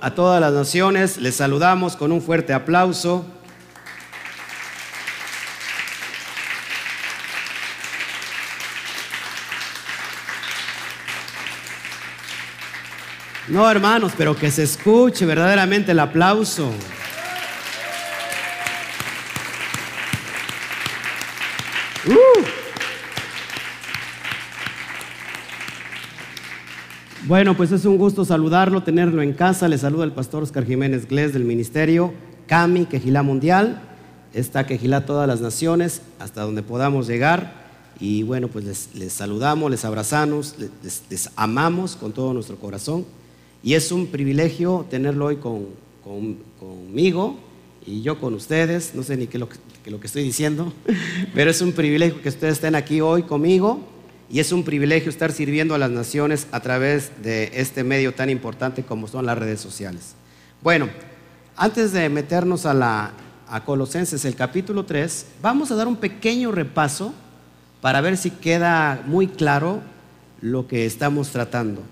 a todas las naciones. Les saludamos con un fuerte aplauso. No, hermanos, pero que se escuche verdaderamente el aplauso. Uh. Bueno, pues es un gusto saludarlo, tenerlo en casa. Le saluda el pastor Oscar Jiménez Glés del ministerio CAMI, Quejilá Mundial. Está Quejilá todas las naciones, hasta donde podamos llegar. Y bueno, pues les, saludamos, les abrazamos, les, amamos con todo nuestro corazón. Y es un privilegio tenerlo hoy con, conmigo y yo con ustedes. No sé ni qué lo que, lo que estoy diciendo, pero es un privilegio que ustedes estén aquí hoy conmigo y es un privilegio estar sirviendo a las naciones a través de este medio tan importante como son las redes sociales. Bueno, antes de meternos a, Colosenses, el capítulo 3, vamos a dar un pequeño repaso para ver si queda muy claro lo que estamos tratando.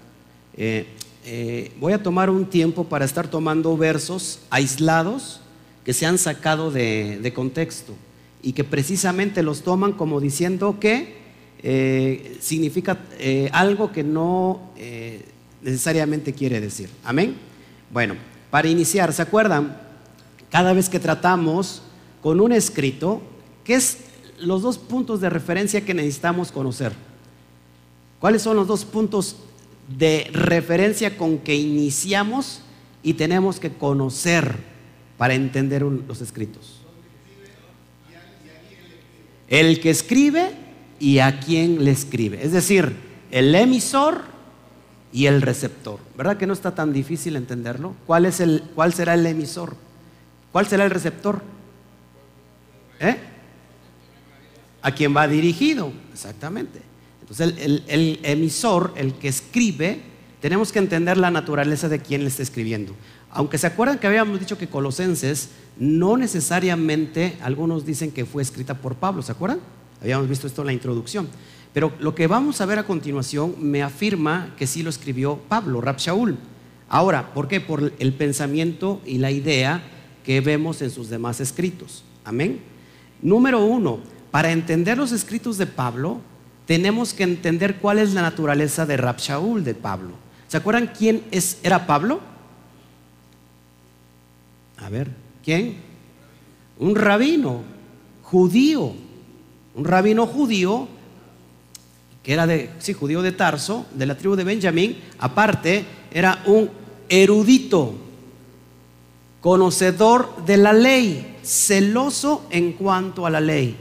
Eh, eh, voy a tomar un tiempo para estar tomando versos aislados que se han sacado de contexto y que precisamente los toman como diciendo que eh, significa eh, algo que no eh, necesariamente quiere decir. Amén. Bueno, para iniciar, ¿se acuerdan? Cada vez que tratamos con un escrito, ¿qué es los dos puntos de referencia que necesitamos conocer? ¿Cuáles son los dos puntos de referencia con que iniciamos y tenemos que conocer para entender los escritos? El que escribe y a quién le escribe. Es decir, el emisor y el receptor. ¿Verdad que no está tan difícil entenderlo? ¿Cuál, será el emisor? ¿Cuál será el receptor? ¿Eh? A quién va dirigido, exactamente. Entonces el, el, emisor, el que escribe, tenemos que entender la naturaleza de quién le está escribiendo. Aunque se acuerdan que habíamos dicho que Colosenses no necesariamente, algunos dicen que fue escrita por Pablo, ¿se acuerdan? Habíamos visto esto en la introducción. Pero lo que vamos a ver a continuación me afirma que sí lo escribió Pablo, Rab Shaul. Ahora, ¿por qué? Por el pensamiento y la idea que vemos en sus demás escritos. Amén. Número uno, para entender los escritos de Pablo, tenemos que entender cuál es la naturaleza de Rab Shaul de Pablo. ¿Se acuerdan quién es, era Pablo? A ver, ¿quién? Un rabino judío un rabino judío, que era de, judío de Tarso, de la tribu de Benjamín, aparte era un erudito, conocedor de la ley, celoso en cuanto a la ley,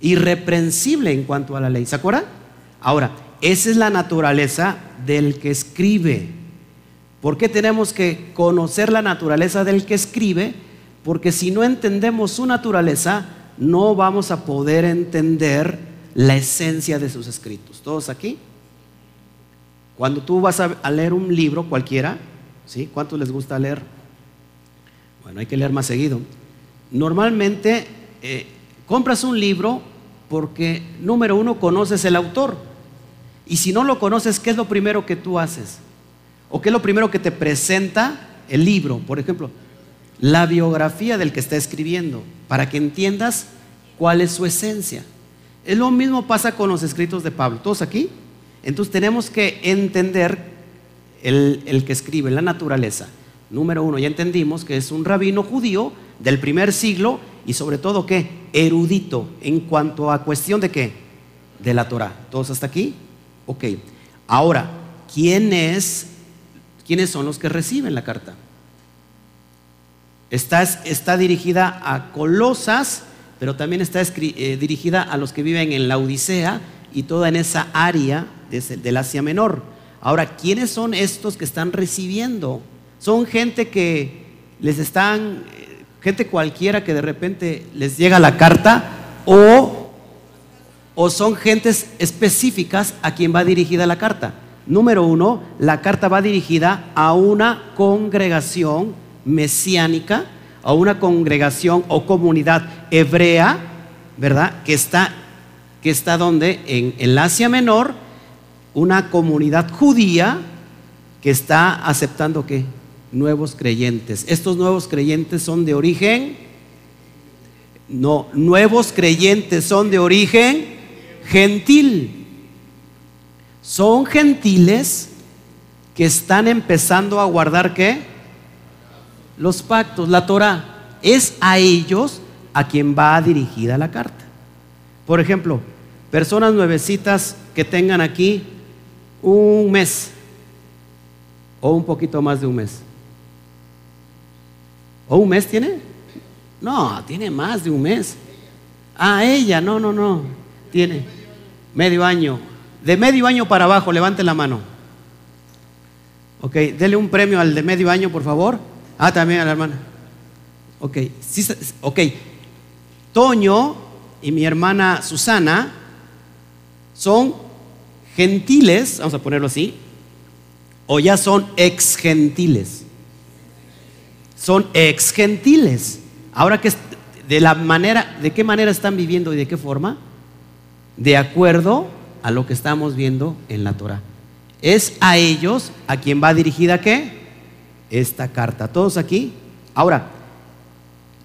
irreprensible en cuanto a la ley. ¿Se acuerdan? Ahora, esa es la naturaleza del que escribe. ¿Por qué tenemos que conocer la naturaleza del que escribe? Porque si no entendemos su naturaleza, no vamos a poder entender la esencia de sus escritos. ¿Todos aquí? Cuando tú vas a, leer un libro cualquiera, ¿sí? ¿Cuántos les gusta leer? Bueno, hay que leer más seguido. Normalmente eh, compras un libro porque, número uno, conoces el autor. Y si no lo conoces, ¿qué es lo primero que tú haces? ¿O qué es lo primero que te presenta el libro? Por ejemplo, la biografía del que está escribiendo, para que entiendas cuál es su esencia. Es lo mismo pasa con los escritos de Pablo. ¿Todos aquí? Entonces tenemos que entender el, que escribe, la naturaleza. Número uno, ya entendimos que es un rabino judío del primer siglo y sobre todo que erudito en cuanto a cuestión de qué? De la Torah. ¿Todos hasta aquí? Ok. Ahora, ¿quién es, ¿quiénes son los que reciben la carta? Está, dirigida a Colosas, pero también está eh, dirigida a los que viven en la Odisea y toda en esa área del Asia Menor. Ahora, ¿quiénes son estos que están recibiendo? Son gente que les están, eh, gente cualquiera que de repente les llega la carta o, o son gentes específicas a quien va dirigida la carta. Número uno, la carta va dirigida a una congregación mesiánica, a una congregación o comunidad hebrea, ¿verdad? Que está, que está donde? En el Asia Menor, una comunidad judía que está aceptando qué? nuevos creyentes. Estos nuevos creyentes son de origen, no, nuevos creyentes son de origen gentil. Son gentiles que están empezando a guardar qué? Los pactos, la Torah. Es a ellos a quien va dirigida la carta. Por ejemplo, personas nuevecitas que tengan aquí un mes o un poquito más de un mes. ¿O un mes tiene? No, tiene más de un mes. Ah, ella, no, no, no. Tiene medio año. De medio año para abajo, levante la mano. Ok, dele un premio al de medio año, por favor. Ah, también a la hermana. Ok, ok. Toño y mi hermana Susana son gentiles, vamos a ponerlo así, o ya son ex gentiles. Son ex gentiles. Ahora que de la manera, ¿de qué manera están viviendo y de qué forma? De acuerdo a lo que estamos viendo en la Torah. Es a ellos a quien va dirigida qué? Esta carta. ¿Todos aquí? Ahora,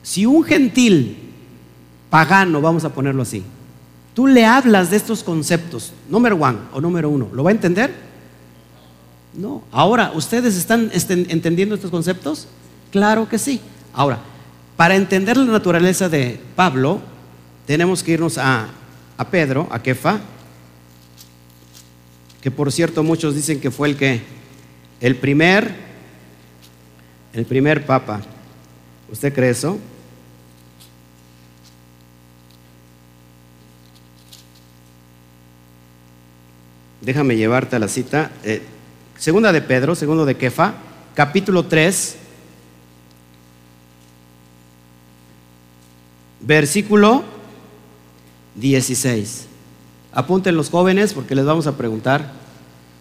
si un gentil pagano, vamos a ponerlo así, tú le hablas de estos conceptos, número one o número uno, ¿lo va a entender? No. Ahora, ¿ustedes están entendiendo estos conceptos? Claro que sí. Ahora, para entender la naturaleza de Pablo, tenemos que irnos a, a Pedro, a Kefa, que por cierto muchos dicen que fue el que, el primer, el primer papa. ¿Usted cree eso? Déjame llevarte a la cita. Eh, segunda de Pedro, segundo de Kefa, capítulo 3, versículo 16. Apunten los jóvenes porque les vamos a preguntar.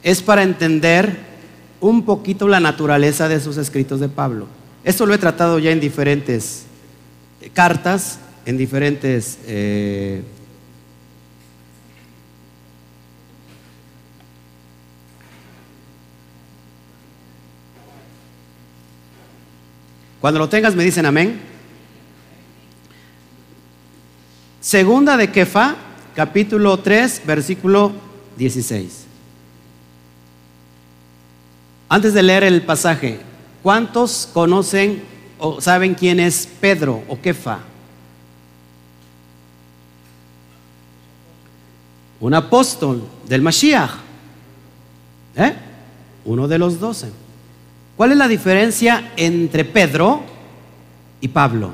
Es para entender un poquito la naturaleza de esos escritos de Pablo. Esto lo he tratado ya en diferentes cartas, en diferentes eh, Cuando lo tengas me dicen amén. Segunda de Kefa, capítulo 3, versículo 16. Antes de leer el pasaje, ¿cuántos conocen o saben quién es Pedro o Kefa? Un apóstol del Mashiach. ¿Eh? Uno de los doce. ¿Cuál es la diferencia entre Pedro y Pablo?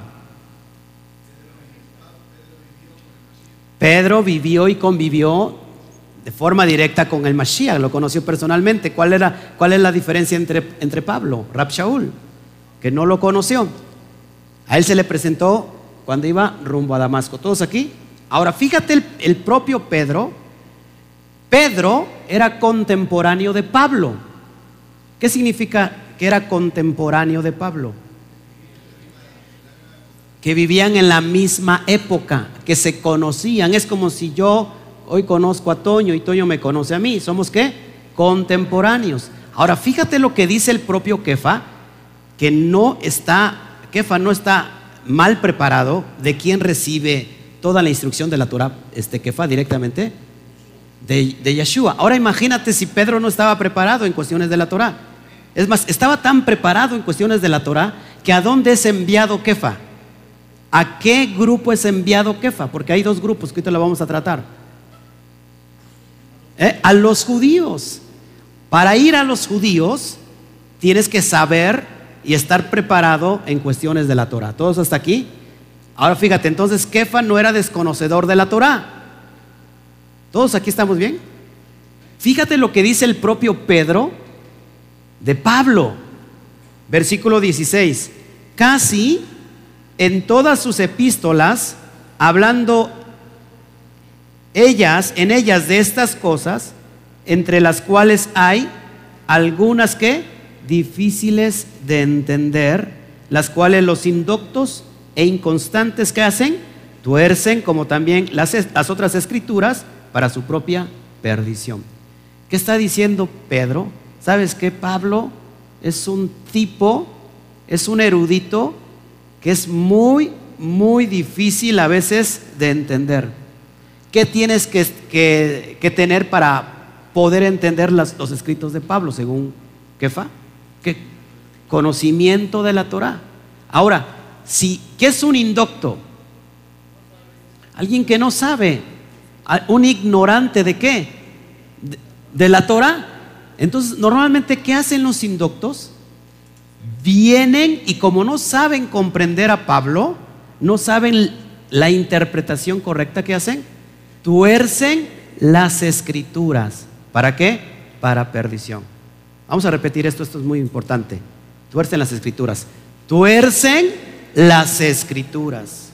Pedro vivió y convivió de forma directa con el Mashiach, lo conoció personalmente. ¿Cuál, era, cuál es la diferencia entre, entre Pablo, Rab Shaul, que no lo conoció? A él se le presentó cuando iba rumbo a Damasco. ¿Todos aquí? Ahora, fíjate el, el propio Pedro. Pedro era contemporáneo de Pablo. ¿Qué significa que era contemporáneo de Pablo, que vivían en la misma época, que se conocían. Es como si yo hoy conozco a Toño y Toño me conoce a mí. ¿Somos qué? Contemporáneos. Ahora, fíjate lo que dice el propio Kefa, que no está, Kefa no está mal preparado de quien recibe toda la instrucción de la Torah, este Kefa directamente de, de Yeshua. Ahora imagínate si Pedro no estaba preparado en cuestiones de la Torah. Es más, estaba tan preparado en cuestiones de la Torah que a dónde es enviado Kefa. ¿A qué grupo es enviado Kefa? Porque hay dos grupos que ahorita lo vamos a tratar. ¿Eh? A los judíos. Para ir a los judíos tienes que saber y estar preparado en cuestiones de la Torah. ¿Todos hasta aquí? Ahora fíjate, entonces Kefa no era desconocedor de la Torah. ¿Todos aquí estamos bien? Fíjate lo que dice el propio Pedro de Pablo. Versículo 16. Casi en todas sus epístolas, hablando ellas, en ellas de estas cosas, entre las cuales hay algunas que difíciles de entender, las cuales los indoctos e inconstantes que hacen, tuercen como también las, otras escrituras para su propia perdición. ¿Qué está diciendo Pedro? ¿Sabes qué, Pablo? es un tipo, es un erudito que es muy, muy difícil a veces de entender. ¿Qué tienes que, tener para poder entender los escritos de Pablo, según Kefa? ¿Qué? Conocimiento de la Torah. Ahora, si, ¿qué es un indocto? Alguien que no sabe, un ignorante de qué? De, la Torah. Entonces, normalmente, ¿qué hacen los indoctos? Vienen y como no saben comprender a Pablo, no saben la interpretación correcta que hacen, tuercen las escrituras. ¿Para qué? Para perdición. Vamos a repetir esto, esto es muy importante. Tuercen las escrituras. Tuercen las escrituras.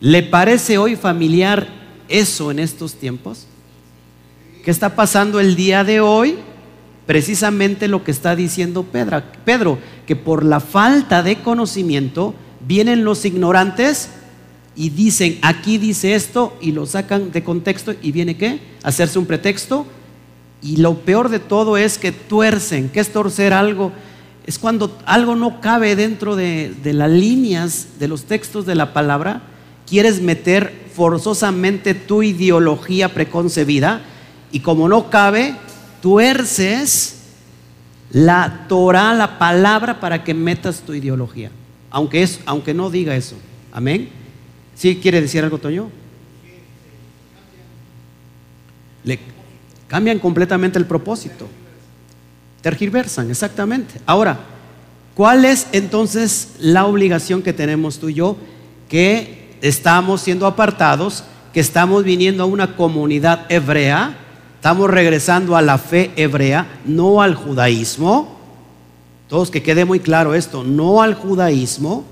¿Le parece hoy familiar eso en estos tiempos? ¿Qué está pasando el día de hoy? Precisamente lo que está diciendo Pedro, Pedro, que por la falta de conocimiento vienen los ignorantes y dicen, aquí dice esto, y lo sacan de contexto, y viene qué? Hacerse un pretexto. Y lo peor de todo es que tuercen. ¿Qué es torcer algo? Es cuando algo no cabe dentro de, de las líneas de los textos de la palabra, quieres meter forzosamente tu ideología preconcebida, y como no cabe, tuerces la Torah, la palabra, para que metas tu ideología. Aunque, es, aunque no diga eso. Amén. ¿Sí quiere decir algo, Toño? Le cambian completamente el propósito. Tergiversan, exactamente. Ahora, ¿cuál es entonces la obligación que tenemos tú y yo? Que estamos siendo apartados, que estamos viniendo a una comunidad hebrea, estamos regresando a la fe hebrea, no al judaísmo. Todos que quede muy claro esto, no al judaísmo,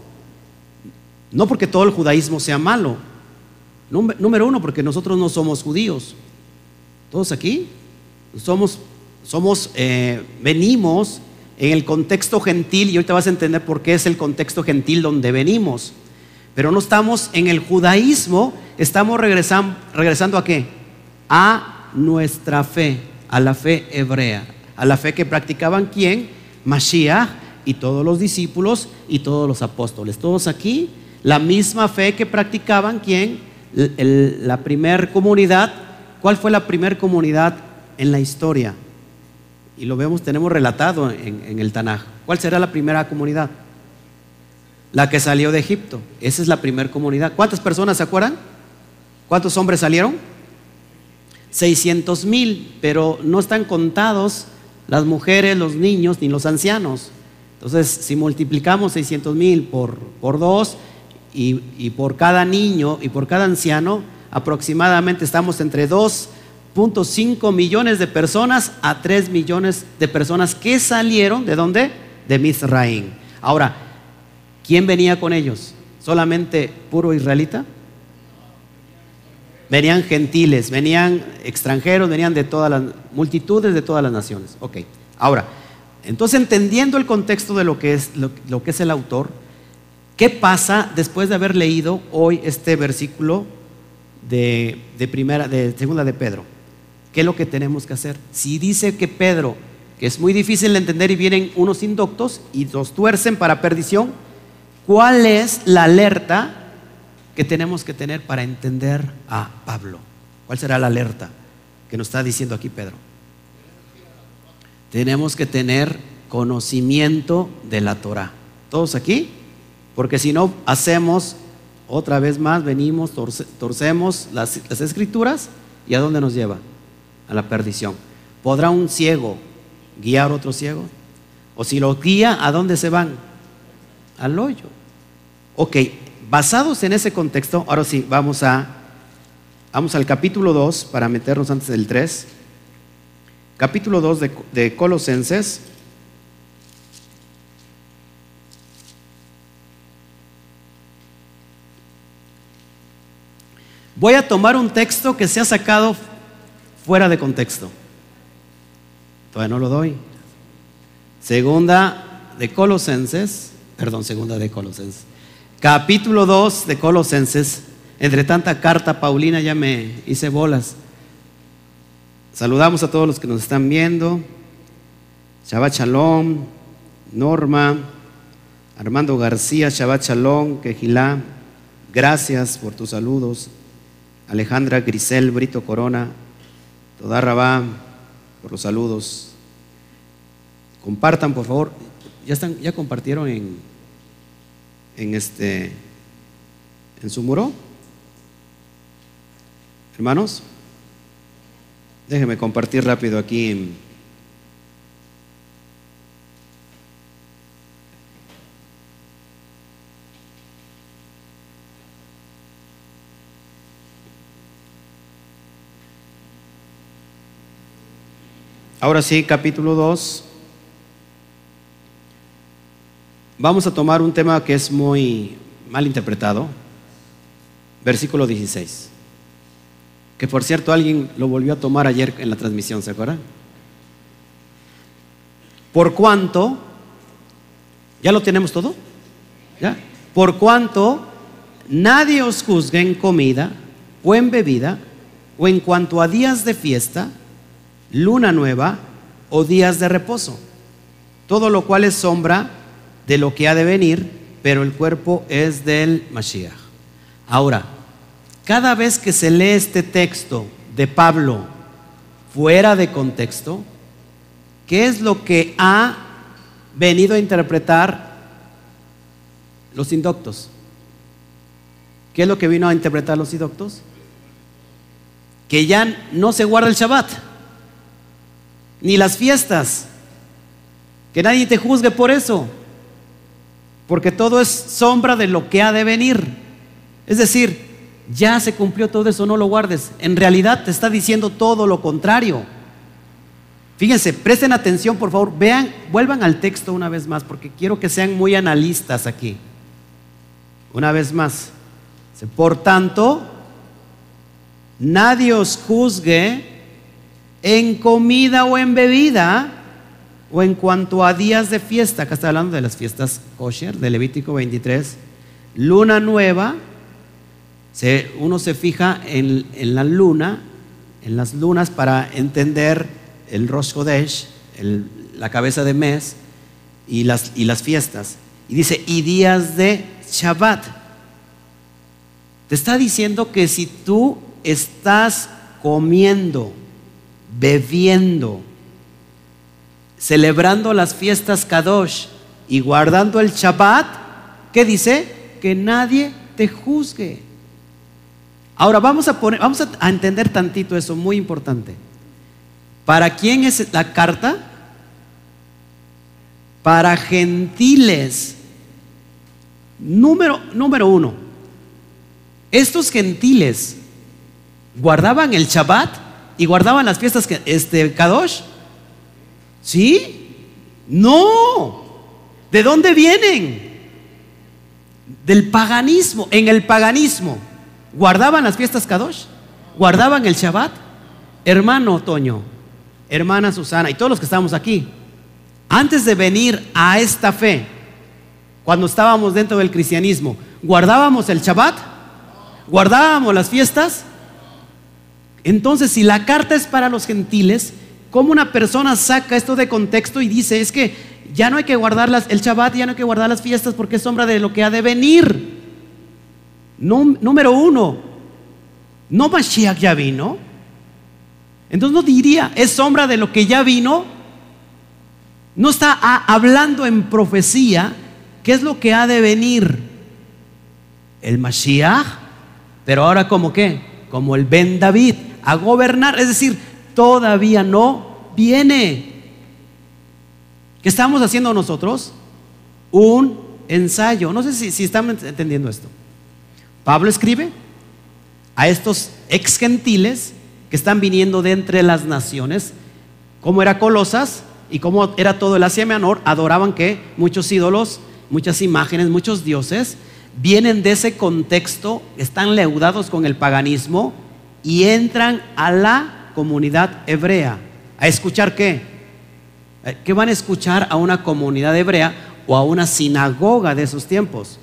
no porque todo el judaísmo sea malo. Número uno, porque nosotros no somos judíos. Todos aquí somos, somos eh, venimos en el contexto gentil y te vas a entender por qué es el contexto gentil donde venimos. Pero no estamos en el judaísmo, estamos regresando, regresando a qué? A nuestra fe, a la fe hebrea, a la fe que practicaban quién? Mashiach y todos los discípulos y todos los apóstoles. Todos aquí la misma fe que practicaban, ¿quién? la primer comunidad. ¿Cuál fue la primera comunidad en la historia? Y lo vemos, tenemos relatado en, el Tanaj. ¿Cuál será la primera comunidad? La que salió de Egipto. Esa es la primera comunidad. ¿Cuántas personas se acuerdan? ¿Cuántos hombres salieron? 600 mil, pero no están contados las mujeres, los niños ni los ancianos. Entonces, si multiplicamos 600 mil por, por dos, y, por cada niño y por cada anciano aproximadamente estamos entre 2.5 millones de personas a 3 millones de personas que salieron de dónde? De Mizraim. Ahora, ¿quién venía con ellos? ¿Solamente puro israelita? Venían gentiles, venían extranjeros, venían de todas las multitudes de todas las naciones. Ok, ahora, entonces entendiendo el contexto de lo que es, lo que es el autor, ¿Qué pasa después de haber leído hoy este versículo de, primera, de segunda de Pedro? ¿Qué es lo que tenemos que hacer? Si dice que Pedro, que es muy difícil de entender y vienen unos indoctos y los tuercen para perdición, ¿cuál es la alerta que tenemos que tener para entender a Pablo? ¿Cuál será la alerta que nos está diciendo aquí Pedro? Tenemos que tener conocimiento de la Torah. ¿Todos aquí? Porque si no hacemos, otra vez más, venimos, torcemos las, escrituras y ¿a dónde nos lleva? A la perdición. ¿Podrá un ciego guiar otro ciego? O si lo guía, ¿a dónde se van? Al hoyo. Ok, basados en ese contexto, ahora sí, vamos a vamos al capítulo 2 para meternos antes del 3. Capítulo 2 de, de Colosenses. Voy a tomar un texto que se ha sacado fuera de contexto. Todavía no lo doy. Segunda de Colosenses, perdón, segunda de Colosenses. Capítulo 2 de Colosenses. Entre tanta carta Paulina ya me hice bolas. Saludamos a todos los que nos están viendo. Shabbat Shalom. Norma, Armando García, Shabbat Shalom, Quejilá, gracias por tus saludos. Alejandra Grisel, Brito Corona, Toda Rabá, por los saludos. Compartan, por favor. ¿Ya, están, ya compartieron en, en, este, en su muro? Hermanos, déjenme compartir rápido aquí. Ahora sí, capítulo 2. Vamos a tomar un tema que es muy mal interpretado. Versículo 16. Que por cierto alguien lo volvió a tomar ayer en la transmisión, ¿se acuerdan? Por cuanto, ¿ya lo tenemos todo? ¿Ya? Por cuanto nadie os juzgue en comida o en bebida o en cuanto a días de fiesta luna nueva o días de reposo. Todo lo cual es sombra de lo que ha de venir, pero el cuerpo es del Mashiach. Ahora, cada vez que se lee este texto de Pablo fuera de contexto, ¿qué es lo que ha venido a interpretar los indoctos? ¿Qué es lo que vino a interpretar los indoctos? Que ya no se guarda el Shabbat ni las fiestas. Que nadie te juzgue por eso, porque todo es sombra de lo que ha de venir. Es decir, ya se cumplió todo eso, no lo guardes. En realidad te está diciendo todo lo contrario. Fíjense, presten atención, por favor, vean, vuelvan al texto una vez más, porque quiero que sean muy analistas aquí. Una vez más. Por tanto, nadie os juzgue en comida o en bebida, o en cuanto a días de fiesta, acá está hablando de las fiestas kosher, de Levítico 23, luna nueva, uno se fija en, la luna, en las lunas para entender el Rosh Chodesh, la cabeza de mes, y las, y las fiestas. Y dice, y días de Shabbat. Te está diciendo que si tú estás comiendo, bebiendo, celebrando las fiestas Kadosh y guardando el Shabbat, ¿qué dice? Que nadie te juzgue. Ahora vamos a poner, vamos a entender tantito eso, muy importante. ¿Para quién es la carta? Para gentiles. Número, número uno. Estos gentiles guardaban el Shabbat y guardaban las fiestas que este Kadosh. ¿Sí? No. ¿De dónde vienen? Del paganismo. En el paganismo guardaban las fiestas Kadosh, guardaban el Shabbat. Hermano Toño, hermana Susana y todos los que estamos aquí, antes de venir a esta fe, cuando estábamos dentro del cristianismo, ¿guardábamos el Shabbat? ¿Guardábamos las fiestas? Entonces, si la carta es para los gentiles, ¿cómo una persona saca esto de contexto y dice, es que ya no hay que guardar el Shabbat, ya no hay que guardar las fiestas porque es sombra de lo que ha de venir? número uno, no Mashiach ya vino. Entonces no diría, es sombra de lo que ya vino. No está hablando en profecía qué es lo que ha de venir. El Mashiach, pero ahora como qué? Como el Ben David a gobernar. Es decir, todavía no viene. ¿Qué estamos haciendo nosotros? Un ensayo. No sé si, si estamos entendiendo esto. Pablo escribe a estos ex gentiles que están viniendo de entre las naciones, como era Colosas y como era todo el Asia Menor, adoraban que muchos ídolos, muchas imágenes, muchos dioses, vienen de ese contexto, están leudados con el paganismo, y entran a la comunidad hebrea. ¿A escuchar qué? Eh, ¿Qué van a escuchar a una comunidad hebrea o a una sinagoga de esos tiempos?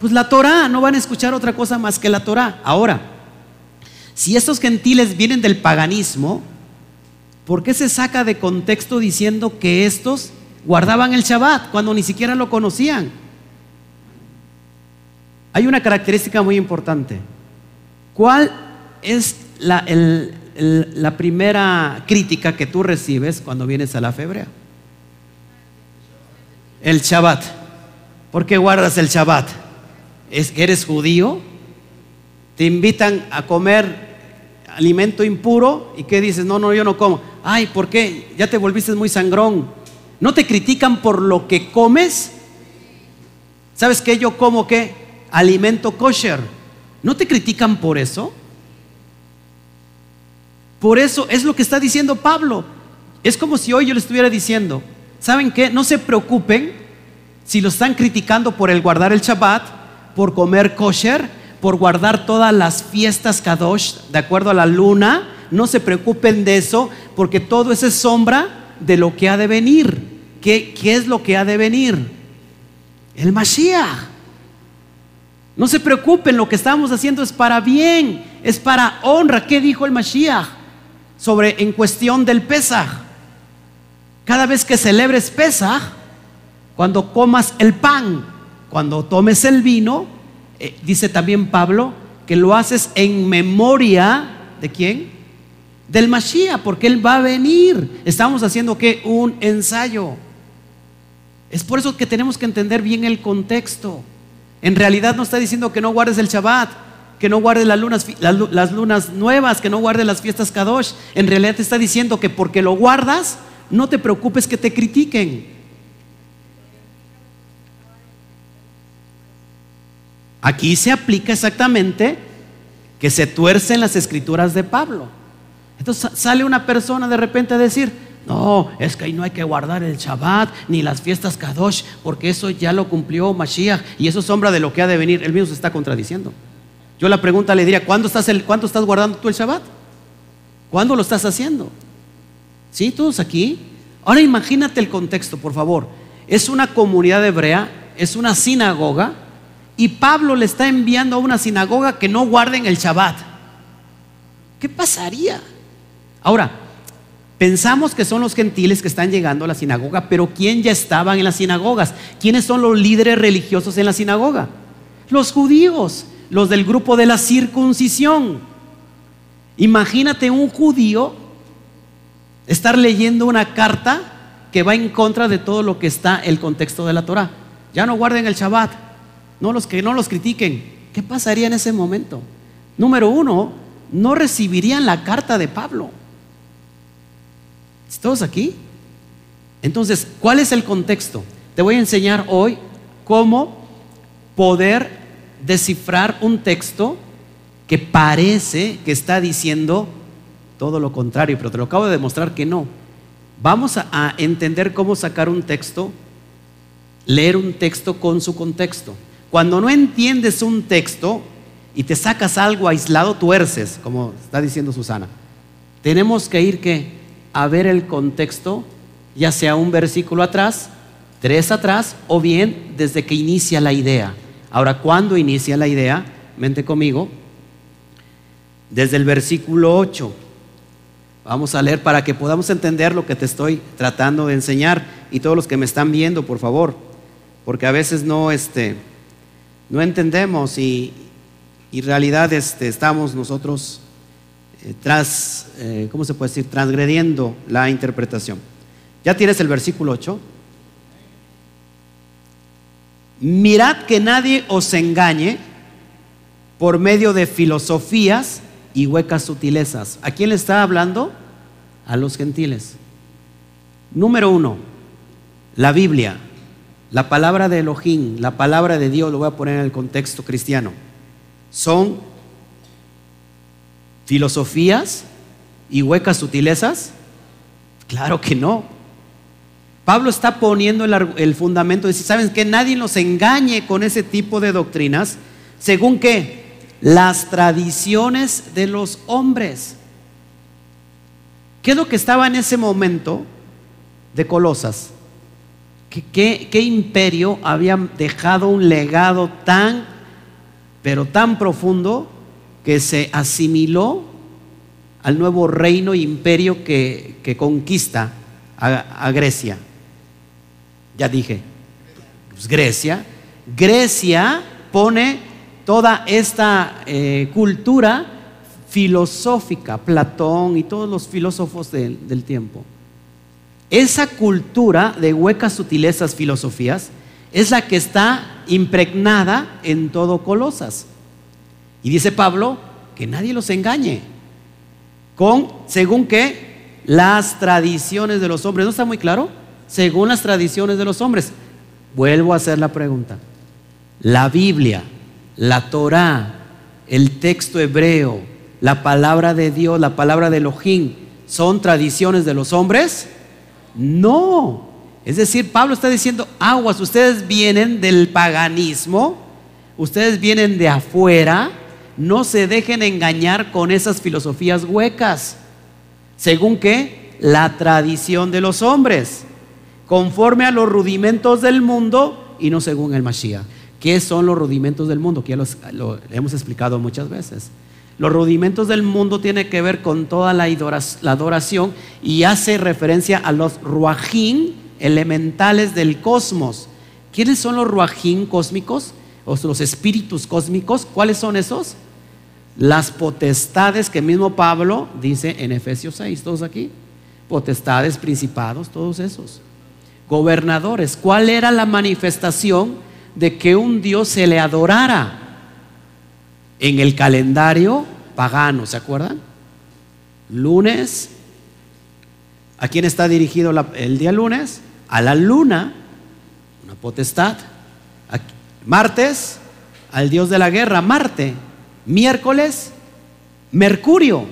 Pues la Torah, no van a escuchar otra cosa más que la Torah. Ahora, si estos gentiles vienen del paganismo, ¿por qué se saca de contexto diciendo que estos guardaban el Shabbat cuando ni siquiera lo conocían. Hay una característica muy importante. ¿Cuál es la, primera crítica que tú recibes cuando vienes a la febre? El Shabbat. ¿Por qué guardas el Shabbat? ¿Eres judío? Te invitan a comer alimento impuro y ¿qué dices? No, no, yo no como. Ay, ¿por qué? Ya te volviste muy sangrón. ¿No te critican por lo que comes? ¿Sabes qué? Yo como qué? Alimento kosher. ¿No te critican por eso? Por eso es lo que está diciendo Pablo. Es como si hoy yo le estuviera diciendo, ¿saben qué? No se preocupen si lo están criticando por el guardar el Shabbat, por comer kosher, por guardar todas las fiestas Kadosh de acuerdo a la luna. No se preocupen de eso, porque todo eso es sombra de lo que ha de venir. ¿Qué, qué es lo que ha de venir? El Mashiach. No se preocupen, lo que estamos haciendo es para bien, es para honra. ¿Qué dijo el Mashiach? Sobre en cuestión del Pesaj. Cada vez que celebres Pesaj, cuando comas el pan, cuando tomes el vino, eh, dice también Pablo que lo haces en memoria de quién? Del Mashiach, porque él va a venir. Estamos haciendo que un ensayo. Es por eso que tenemos que entender bien el contexto. En realidad no está diciendo que no guardes el Shabbat que no guarde las lunas, las, lunas nuevas, que no guarde las fiestas Kadosh. En realidad te está diciendo que porque lo guardas, no te preocupes que te critiquen. Aquí se aplica exactamente que se tuercen las escrituras de Pablo. Entonces sale una persona de repente a decir, no, es que ahí no hay que guardar el Shabbat ni las fiestas Kadosh, porque eso ya lo cumplió Mashiach y eso es sombra de lo que ha de venir. Él mismo se está contradiciendo. Yo la pregunta le diría, ¿cuándo estás, el, ¿cuánto estás guardando tú el Shabbat? ¿Cuándo lo estás haciendo? ¿Sí? ¿Todos aquí? Ahora imagínate el contexto, por favor. Es una comunidad hebrea, es una sinagoga, y Pablo le está enviando a una sinagoga que no guarden el Shabbat. ¿Qué pasaría? Ahora, pensamos que son los gentiles que están llegando a la sinagoga, pero ¿quién ya estaban en las sinagogas? ¿Quiénes son los líderes religiosos en la sinagoga? Los judíos los del grupo de la circuncisión. Imagínate un judío estar leyendo una carta que va en contra de todo lo que está el contexto de la Torah. Ya no guarden el Shabbat, no los que no los critiquen. ¿Qué pasaría en ese momento? Número uno, no recibirían la carta de Pablo. ¿Todos aquí? Entonces, ¿cuál es el contexto? Te voy a enseñar hoy cómo poder descifrar un texto que parece que está diciendo todo lo contrario, pero te lo acabo de demostrar que no. Vamos a, entender cómo sacar un texto, leer un texto con su contexto. Cuando no entiendes un texto y te sacas algo aislado, tuerces, como está diciendo Susana. Tenemos que ir que a ver el contexto, ya sea un versículo atrás, tres atrás, o bien desde que inicia la idea. Ahora, ¿cuándo inicia la idea? Mente conmigo. Desde el versículo 8. Vamos a leer para que podamos entender lo que te estoy tratando de enseñar y todos los que me están viendo, por favor, porque a veces no, este, no entendemos y, en realidad este, estamos nosotros eh, tras, eh, ¿cómo se puede decir? Transgrediendo la interpretación. ¿Ya tienes el versículo 8? Mirad que nadie os engañe por medio de filosofías y huecas sutilezas. ¿A quién le está hablando? A los gentiles. Número uno, la Biblia, la palabra de Elohim, la palabra de Dios, lo voy a poner en el contexto cristiano. ¿Son filosofías y huecas sutilezas? Claro que no. Pablo está poniendo el, fundamento de decir, ¿saben que Nadie nos engañe con ese tipo de doctrinas, según que las tradiciones de los hombres. ¿Qué es lo que estaba en ese momento de Colosas? ¿Qué, qué imperio había dejado un legado tan, pero tan profundo que se asimiló al nuevo reino e imperio que, conquista a Grecia? Ya dije, pues Grecia. Grecia pone toda esta eh, cultura filosófica, Platón y todos los filósofos del tiempo. Esa cultura de huecas sutilezas filosofías es la que está impregnada en todo Colosas. Y dice Pablo que nadie los engañe con, según qué, las tradiciones de los hombres. ¿No está muy claro? Según las tradiciones de los hombres. Vuelvo a hacer la pregunta. La Biblia, la Torá, el texto hebreo, la palabra de Dios, la palabra de Elohim, ¿son tradiciones de los hombres? No. Es decir, Pablo está diciendo, aguas, ustedes vienen del paganismo, ustedes vienen de afuera, no se dejen engañar con esas filosofías huecas. Según que la tradición de los hombres, conforme a los rudimentos del mundo y no según el Mashiach. ¿Qué son los rudimentos del mundo? Que ya los, lo hemos explicado muchas veces. Los rudimentos del mundo tienen que ver con toda la adoración y hace referencia a los ruajín, elementales del cosmos. ¿Quiénes son los ruajín cósmicos? O los espíritus cósmicos. ¿Cuáles son esos? Las potestades que mismo Pablo dice en Efesios 6, todos aquí. Potestades, principados, todos esos. Gobernadores. ¿Cuál era la manifestación de que un Dios se le adorara? En el calendario pagano, ¿se acuerdan? Lunes. ¿A quién está dirigido el día lunes? a la luna, una potestad. Martes, al dios de la guerra, Marte. Miércoles, Mercurio.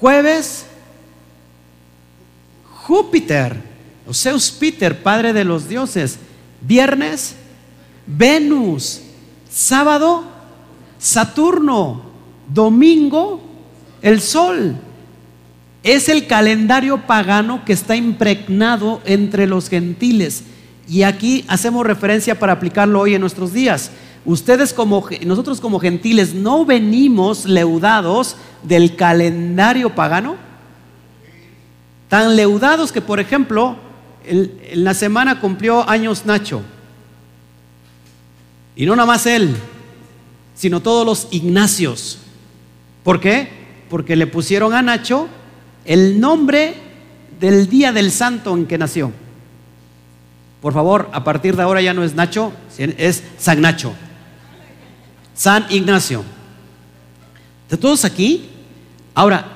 Jueves, Júpiter, Zeus Peter, padre de los dioses. Viernes, Venus. Sábado, Saturno. Domingo, el Sol. Es el calendario pagano que está impregnado entre los gentiles. Y aquí hacemos referencia para aplicarlo hoy en nuestros días. Ustedes como nosotros como gentiles no venimos leudados del calendario pagano. Tan leudados que, por ejemplo, en la semana cumplió años Nacho. Y no nada más él, sino todos los Ignacios. ¿Por qué? Porque le pusieron a Nacho el nombre del día del santo en que nació. Por favor, a partir de ahora ya no es Nacho, es San Nacho. San Ignacio. ¿De todos aquí? Ahora,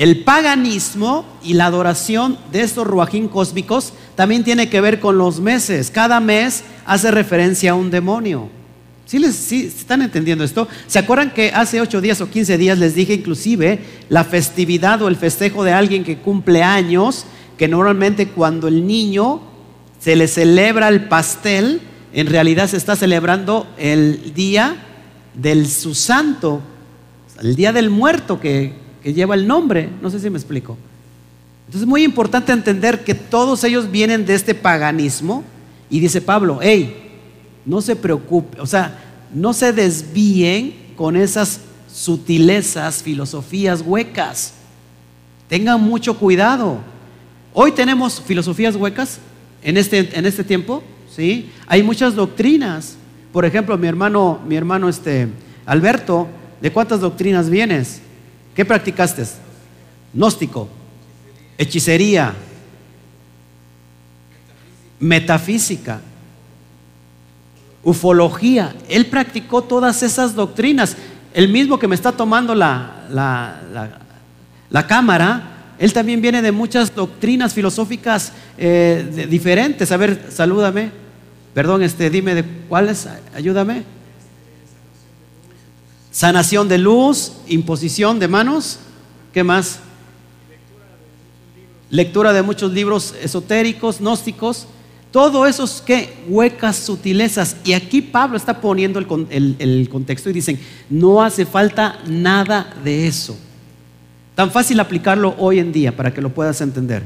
el paganismo y la adoración de estos ruajín cósmicos también tiene que ver con los meses. Cada mes hace referencia a un demonio. ¿Sí, les, están entendiendo esto? ¿Se acuerdan que hace 8 días o 15 días les dije inclusive la festividad o el festejo de alguien que cumple años, que normalmente cuando el niño se le celebra el pastel, en realidad se está celebrando el día del su santo, el día del muerto que, que lleva el nombre. No sé si me explico. Entonces es muy importante entender que todos ellos vienen de este paganismo y dice Pablo, hey, no se preocupe, o sea, no se desvíen con esas sutilezas, filosofías huecas. Tengan mucho cuidado. Hoy tenemos filosofías huecas en este, en este tiempo, ¿sí? Hay muchas doctrinas. Por ejemplo, mi hermano, mi hermano este, Alberto, ¿de cuántas doctrinas vienes? ¿Qué practicaste? Gnóstico, hechicería, metafísica ufología. Él practicó todas esas doctrinas. El mismo que me está tomando la, la, cámara, él también viene de muchas doctrinas filosóficas eh, diferentes. A ver, salúdame. Perdón, este, dime de cuáles, ayúdame. Sanación de luz, imposición de manos. ¿Qué más? Lectura de muchos libros esotéricos, gnósticos. Todo eso es que huecas sutilezas. Y aquí Pablo está poniendo el, contexto y dicen, no hace falta nada de eso. Tan fácil aplicarlo hoy en día para que lo puedas entender.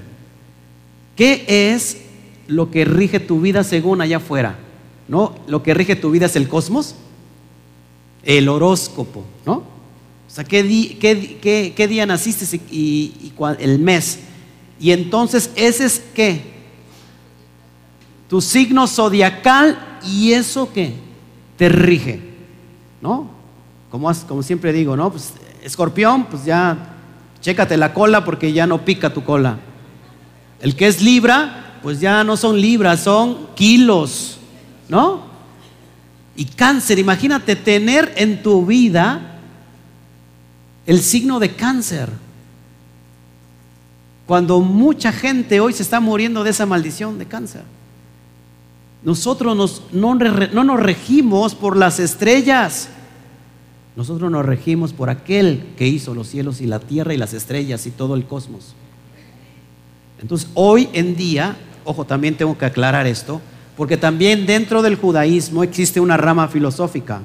¿Qué es lo que rige tu vida según allá afuera? ¿No? Lo que rige tu vida es el cosmos, el horóscopo, ¿no? O sea, ¿qué, qué, día naciste y, y, el mes? Y entonces ese es qué? tu signo zodiacal y eso que te rige, ¿no? Como, como siempre digo, ¿no? Pues escorpión, pues ya chécate la cola porque ya no pica tu cola. El que es libra, pues ya no son libras, son kilos, ¿no? Y cáncer, imagínate tener en tu vida el signo de cáncer. Cuando mucha gente hoy se está muriendo de esa maldición de cáncer. Nosotros no, no nos regimos por las estrellas. Nosotros nos regimos por aquel que hizo los cielos y la tierra y las estrellas y todo el cosmos. Entonces, hoy en día, ojo, también tengo que aclarar esto, porque también dentro del judaísmo existe una rama filosófica,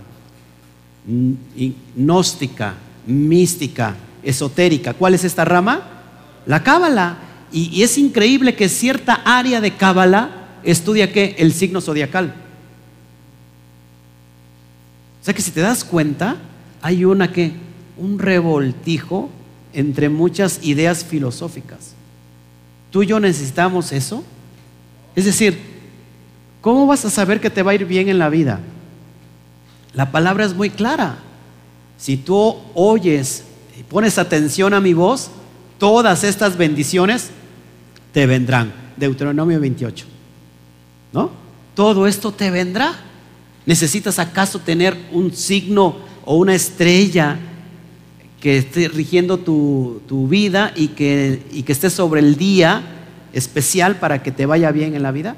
gnóstica, mística, esotérica. ¿Cuál es esta rama? La cábala. Y, es increíble que cierta área de cábala estudia qué? El signo zodiacal. O sea que si te das cuenta, hay una que, un revoltijo entre muchas ideas filosóficas. ¿Tú y yo necesitamos eso? Es decir, ¿cómo vas a saber que te va a ir bien en la vida? La palabra es muy clara. Si tú oyes y pones atención a mi voz, todas estas bendiciones te vendrán. Deuteronomio 28. ¿No? Todo esto te vendrá. ¿Necesitas acaso tener un signo o una estrella que esté rigiendo tu, vida y que, y que esté sobre el día especial para que te vaya bien en la vida?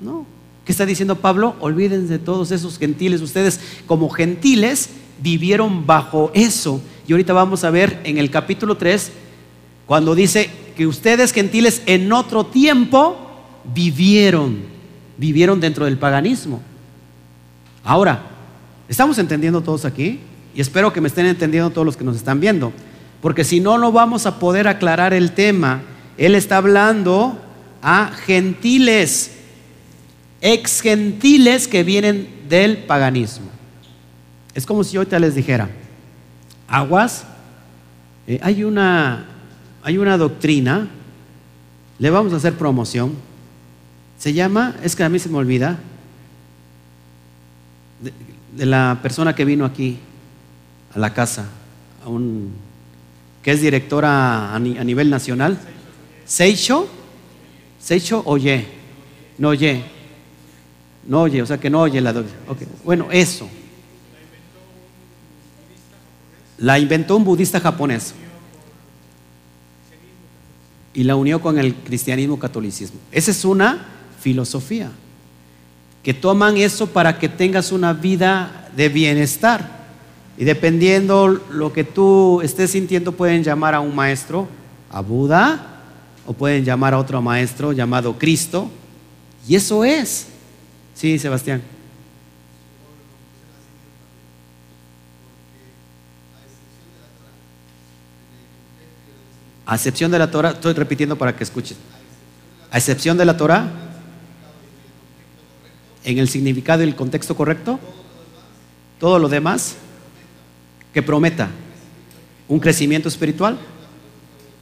No. ¿Qué está diciendo Pablo? Olvídense de todos esos gentiles. Ustedes como gentiles vivieron bajo eso. Y ahorita vamos a ver en el capítulo 3, cuando dice que ustedes gentiles en otro tiempo vivieron, vivieron dentro del paganismo. Ahora, ¿estamos entendiendo todos aquí? Y espero que me estén entendiendo todos los que nos están viendo. Porque si no, no vamos a poder aclarar el tema. Él está hablando a gentiles, ex gentiles que vienen del paganismo. Es como si yo ahorita les dijera, aguas, eh, hay, una, hay una doctrina, le vamos a hacer promoción, se llama, es que a mí se me olvida, de, la persona que vino aquí a la casa, a un, que es directora a, nivel nacional, Seicho, Seicho Oye, no oye, no oye, o sea que no oye la doctrina. Bueno, eso. La inventó un budista japonés y la unió con el cristianismo catolicismo. Esa es una filosofía, que toman eso para que tengas una vida de bienestar. Y dependiendo lo que tú estés sintiendo, pueden llamar a un maestro, a Buda, o pueden llamar a otro maestro llamado Cristo. Y eso es. Sí, Sebastián. A excepción de la Torah, estoy repitiendo para que escuches. A excepción de la Torah, en el significado y el contexto correcto, todo lo demás que prometa un crecimiento espiritual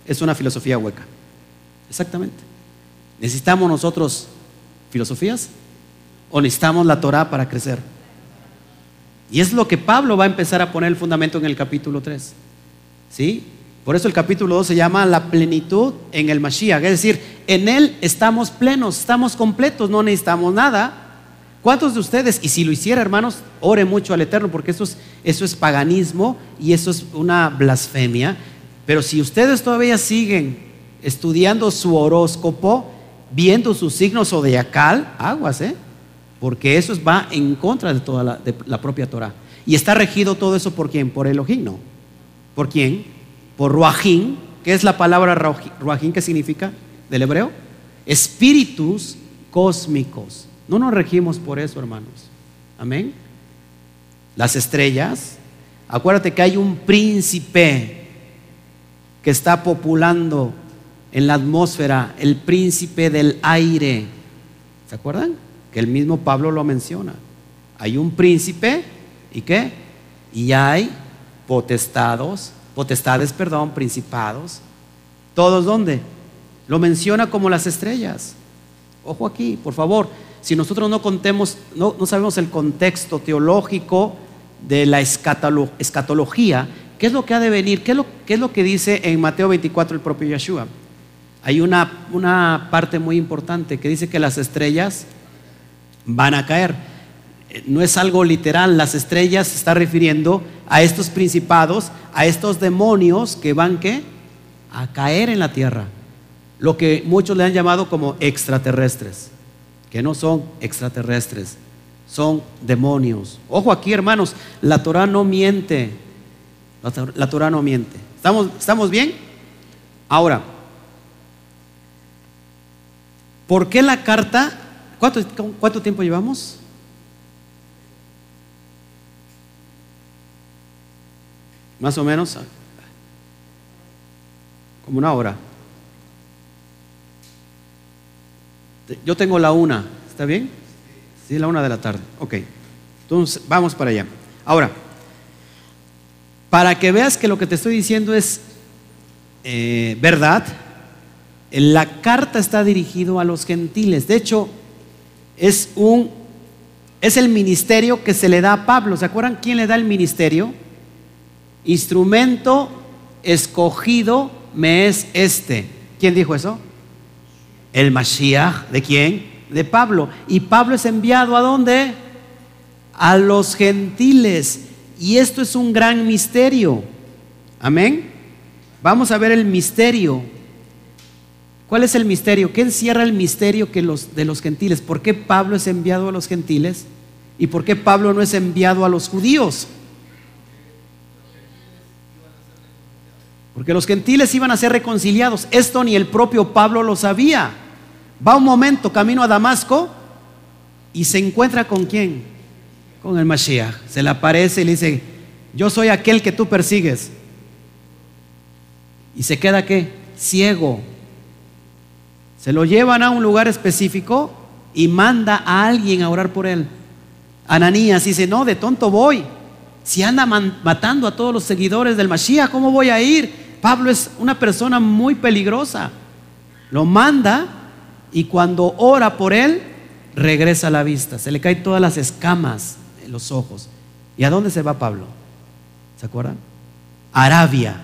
es una filosofía hueca. Exactamente. ¿Necesitamos nosotros filosofías o necesitamos la Torah para crecer? Y es lo que Pablo va a empezar a poner el fundamento en el capítulo 3. ¿Sí? Por eso el capítulo 2 se llama la plenitud en el Mashiach. Es decir, en Él estamos plenos, estamos completos, no necesitamos nada. ¿Cuántos de ustedes, y si lo hiciera hermanos, ore mucho al Eterno, porque eso es, eso es paganismo y eso es una blasfemia. Pero si ustedes todavía siguen estudiando su horóscopo, viendo su signo zodiacal, aguas, ¿eh? Porque eso va en contra de toda la, propia Torah. Y está regido todo eso por quién? Por Elohim, ¿no? ¿Por quién? por Ruajín, ¿qué es la palabra Ruajín? ¿Qué significa del hebreo? Espíritus cósmicos. No nos regimos por eso, hermanos. Amén. Las estrellas. Acuérdate que hay un príncipe que está populando en la atmósfera, el príncipe del aire. ¿Se acuerdan? El mismo Pablo lo menciona. Hay un príncipe y qué? Y hay potestados potestades, perdón, principados. ¿Todos dónde? Lo menciona como las estrellas. Ojo aquí, por favor. si nosotros no contemos, no, sabemos el contexto teológico de la escatología, ¿qué es lo que ha de venir? ¿Qué es lo, qué es lo que dice en Mateo 24 el propio Yeshua? Hay una, una parte muy importante que dice que las estrellas van a caer. No es algo literal, las estrellas se está refiriendo a estos principados, a estos demonios que van a caer en la tierra. Lo que muchos le han llamado como extraterrestres, que no son extraterrestres, son demonios. Ojo aquí, hermanos, la Torah no miente. La, Torah no miente. ¿Estamos, ¿Estamos bien? Ahora, ¿por qué la carta? ¿Cuánto, tiempo llevamos? Más o menos. Como una hora. Yo tengo la una, ¿está bien? Sí, la una de la tarde. Ok. Entonces, vamos para allá. Ahora, para que veas que lo que te estoy diciendo es eh, verdad, la carta está dirigido a los gentiles. De hecho, es un es el ministerio que se le da a Pablo. ¿Se acuerdan quién le da el ministerio? Instrumento escogido me es este. ¿Quién dijo eso? El Mashiach. ¿De quién? De Pablo. Y Pablo es enviado a dónde? A los gentiles. Y esto es un gran misterio. Amén. Vamos a ver el misterio. ¿Cuál es el misterio? ¿Qué encierra el misterio que los, de los gentiles? ¿Por qué Pablo es enviado a los gentiles? ¿Y por qué Pablo no es enviado a los judíos? Porque los gentiles iban a ser reconciliados. Esto ni el propio Pablo lo sabía. Va un momento camino a Damasco y se encuentra con quién? Con el Mashiach. Se le aparece y le dice, yo soy aquel que tú persigues. Y se queda qué? Ciego. Se lo llevan a un lugar específico y manda a alguien a orar por él. Ananías dice, no, de tonto voy. Si anda matando a todos los seguidores del Mashiach, ¿cómo voy a ir? Pablo es una persona muy peligrosa. Lo manda y cuando ora por él, regresa a la vista. Se le caen todas las escamas en los ojos. ¿Y a dónde se va Pablo? ¿Se acuerdan? Arabia.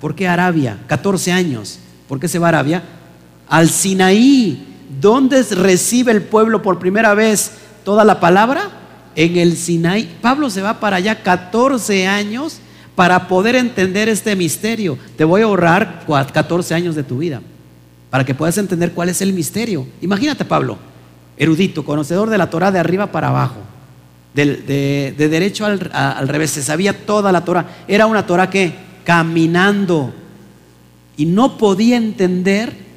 ¿Por qué Arabia? 14 años. ¿Por qué se va a Arabia? Al Sinaí. ¿Dónde recibe el pueblo por primera vez toda la palabra? En el Sinaí. Pablo se va para allá 14 años para poder entender este misterio. Te voy a ahorrar 14 años de tu vida para que puedas entender cuál es el misterio. Imagínate, Pablo, erudito, conocedor de la Torah de arriba para abajo, de, derecho al, al, revés, se sabía toda la Torah. Era una Torah que caminando y no podía entender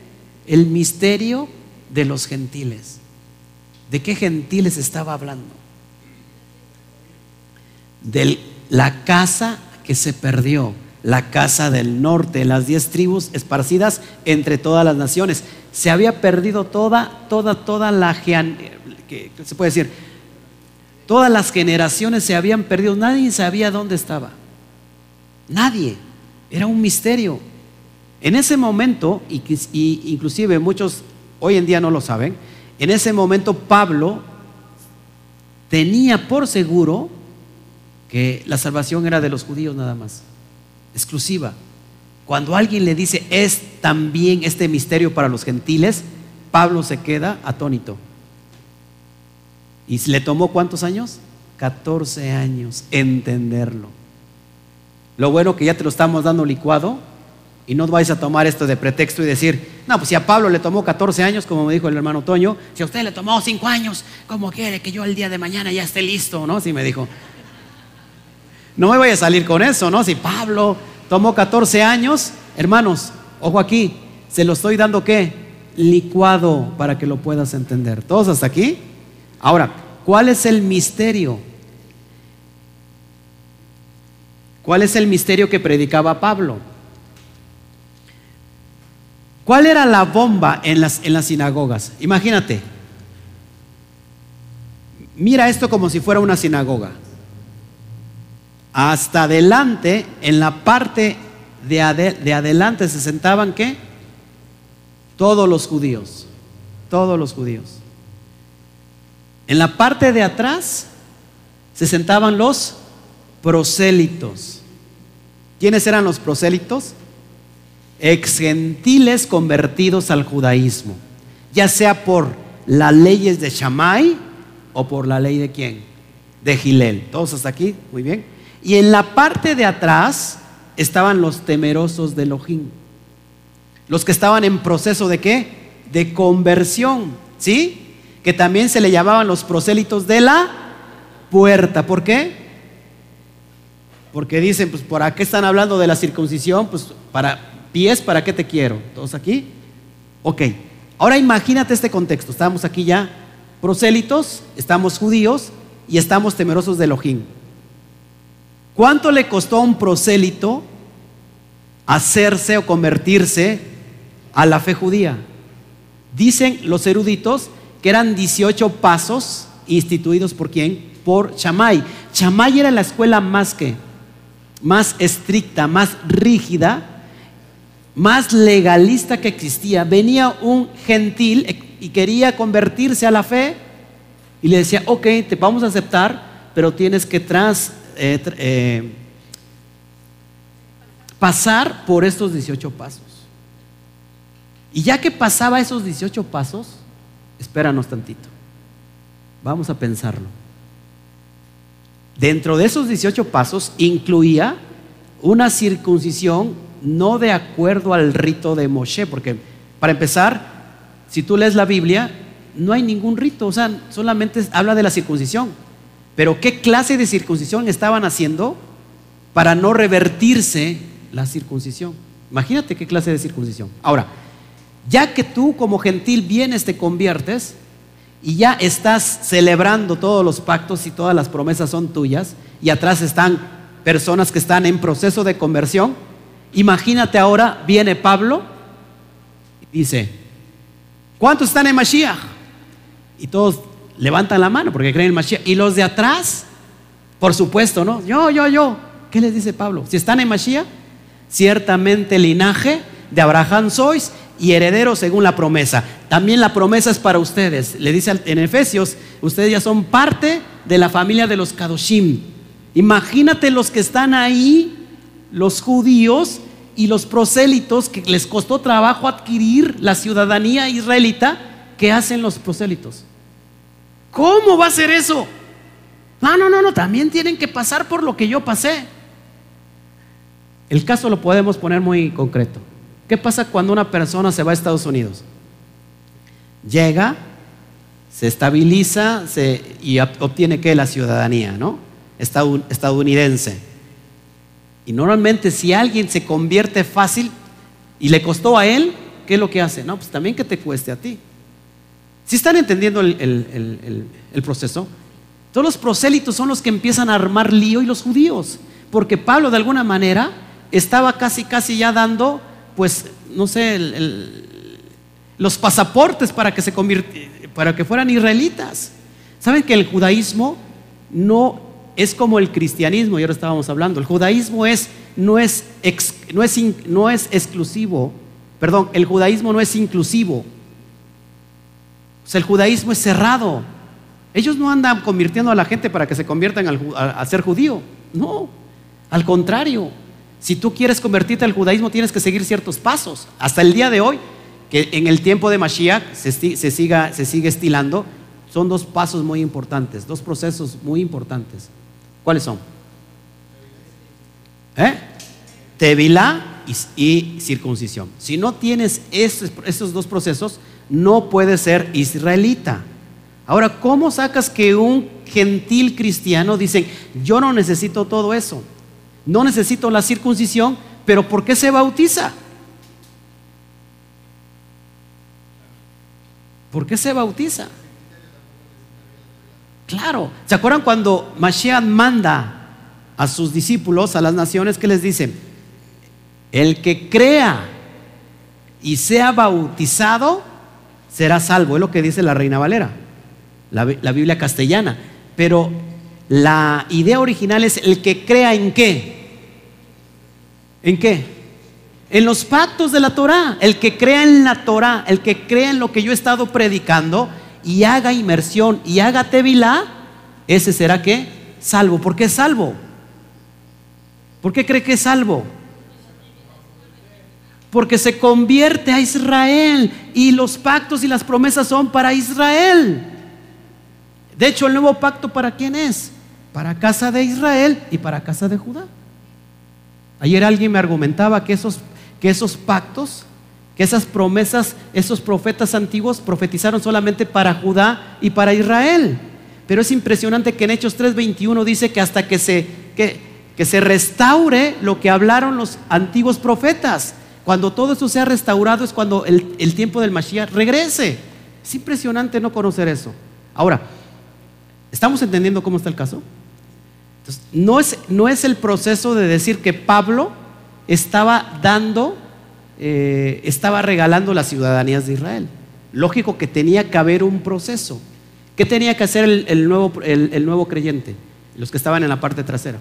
el misterio de los gentiles. ¿De qué gentiles estaba hablando? De la casa que se perdió, la casa del norte, las diez tribus esparcidas entre todas las naciones. Se había perdido toda, toda, toda la, que se puede decir? Todas las generaciones se habían perdido, nadie sabía dónde estaba. Nadie. Era un misterio. En ese momento, y inclusive muchos hoy en día no lo saben, en ese momento Pablo tenía por seguro que la salvación era de los judíos nada más, exclusiva. Cuando alguien le dice, es también este misterio para los gentiles, Pablo se queda atónito. ¿Y le tomó cuántos años? 14 años entenderlo. Lo bueno que ya te lo estamos dando licuado y no vais a tomar esto de pretexto y decir, no, pues si a Pablo le tomó 14 años, como me dijo el hermano Toño, si a usted le tomó 5 años, ¿cómo quiere que yo el día de mañana ya esté listo? ¿No? Sí me dijo. No me voy a salir con eso, ¿no? Si Pablo tomó 14 años, hermanos, ojo aquí, se lo estoy dando qué? Licuado para que lo puedas entender. ¿Todos hasta aquí? Ahora, ¿cuál es el misterio? ¿Cuál es el misterio que predicaba Pablo? ¿Cuál era la bomba en las, en las sinagogas? Imagínate. Mira esto como si fuera una sinagoga hasta adelante, en la parte de, adelante se sentaban qué? Todos los judíos, todos los judíos. En la parte de atrás se sentaban los prosélitos. ¿Quiénes eran los prosélitos? Ex gentiles convertidos al judaísmo, ya sea por las leyes de Shammai o por la ley de quién? De Gilel. Todos hasta aquí, muy bien. Y en la parte de atrás estaban los temerosos de Elohim. Los que estaban en proceso de qué? De conversión, ¿sí? Que también se le llamaban los prosélitos de la puerta. ¿Por qué? Porque dicen, pues, ¿por qué están hablando de la circuncisión? Pues, para pies, ¿para qué te quiero? ¿Todos aquí? Ok. Ahora imagínate este contexto. Estamos aquí ya prosélitos, estamos judíos y estamos temerosos de Elohim. ¿Cuánto le costó a un prosélito hacerse o convertirse a la fe judía? Dicen los eruditos que eran 18 pasos instituidos por quién? Por Chamay. Chamay era la escuela más que más estricta, más rígida, más legalista que existía. Venía un gentil y quería convertirse a la fe y le decía, ok, te vamos a aceptar, pero tienes que tras, eh, eh, pasar por estos 18 pasos. Y ya que pasaba esos 18 pasos, espéranos tantito. Vamos a pensarlo. Dentro de esos 18 pasos incluía una circuncisión no de acuerdo al rito de Moshe, porque para empezar, si tú lees la Biblia, no hay ningún rito, o sea, solamente habla de la circuncisión. Pero ¿qué clase de circuncisión estaban haciendo para no revertirse la circuncisión? Imagínate qué clase de circuncisión. Ahora, ya que tú como gentil vienes, te conviertes y ya estás celebrando todos los pactos y todas las promesas son tuyas y atrás están personas que están en proceso de conversión, imagínate ahora, viene Pablo y dice, ¿cuántos están en Mashiach? Y todos levantan la mano porque creen en Mashiach. Y los de atrás, por supuesto, ¿no? Yo, yo, yo. ¿Qué les dice Pablo? Si están en Mashiach, ciertamente linaje de Abraham sois y herederos según la promesa. También la promesa es para ustedes. Le dice en Efesios, ustedes ya son parte de la familia de los Kadoshim. Imagínate los que están ahí, los judíos y los prosélitos, que les costó trabajo adquirir la ciudadanía israelita, ¿qué hacen los prosélitos? ¿Cómo va a ser eso? No, no, no, no, también tienen que pasar por lo que yo pasé. El caso lo podemos poner muy concreto. ¿Qué pasa cuando una persona se va a Estados Unidos? Llega, se estabiliza y obtiene que la ciudadanía, ¿no? Estadounidense. Y normalmente si alguien se convierte fácil y le costó a él, ¿qué es lo que hace? No, pues también que te cueste a ti. Si están entendiendo el, el proceso, todos los prosélitos son los que empiezan a armar lío y los judíos, porque Pablo de alguna manera estaba casi, casi ya dando pues, no sé, los pasaportes para que, se para que fueran israelitas. ¿Saben que el judaísmo no es como el cristianismo? Y ahora estábamos hablando. El judaísmo no, es no, es no es exclusivo. Perdón, el judaísmo no es inclusivo. O sea, el judaísmo es cerrado. Ellos no andan convirtiendo a la gente para que se conviertan a ser judío. No, al contrario. Si tú quieres convertirte al judaísmo, tienes que seguir ciertos pasos. Hasta el día de hoy, que en el tiempo de Mashiach se, siga, se sigue estilando, son dos pasos muy importantes, dos procesos muy importantes. ¿Cuáles son? ¿Eh? Tevilá y, circuncisión. Si no tienes esos dos procesos, no puedes ser israelita. Ahora, ¿cómo sacas que un gentil cristiano dice, yo no necesito todo eso? no necesito la circuncisión, pero ¿por qué se bautiza? ¿Por qué se bautiza? Claro, ¿se acuerdan cuando Mashiach manda a sus discípulos, a las naciones, que les dice? El que crea y sea bautizado será salvo, es lo que dice la Reina Valera, la, la Biblia castellana. Pero la idea original es el que crea en qué. ¿En qué? En los pactos de la Torah. El que crea en la Torah, el que crea en lo que yo he estado predicando y haga inmersión y haga tevilá, ese será que salvo. ¿Por qué salvo? ¿Por qué cree que es salvo? Porque se convierte a Israel y los pactos y las promesas son para Israel. De hecho, el nuevo pacto para quién es? Para casa de Israel y para casa de Judá. Ayer alguien me argumentaba que esos, que esos pactos, que esas promesas, esos profetas antiguos profetizaron solamente para Judá y para Israel. Pero es impresionante que en Hechos 3:21 dice que hasta que se, que, que se restaure lo que hablaron los antiguos profetas. Cuando todo eso sea restaurado es cuando el, el tiempo del Mashiach regrese. Es impresionante no conocer eso. Ahora, ¿estamos entendiendo cómo está el caso? no, es, no es el proceso de decir que Pablo estaba dando, eh, estaba regalando las ciudadanías de Israel. Lógico que tenía que haber un proceso. ¿Qué tenía que hacer el, nuevo, el, nuevo creyente? Los que estaban en la parte trasera.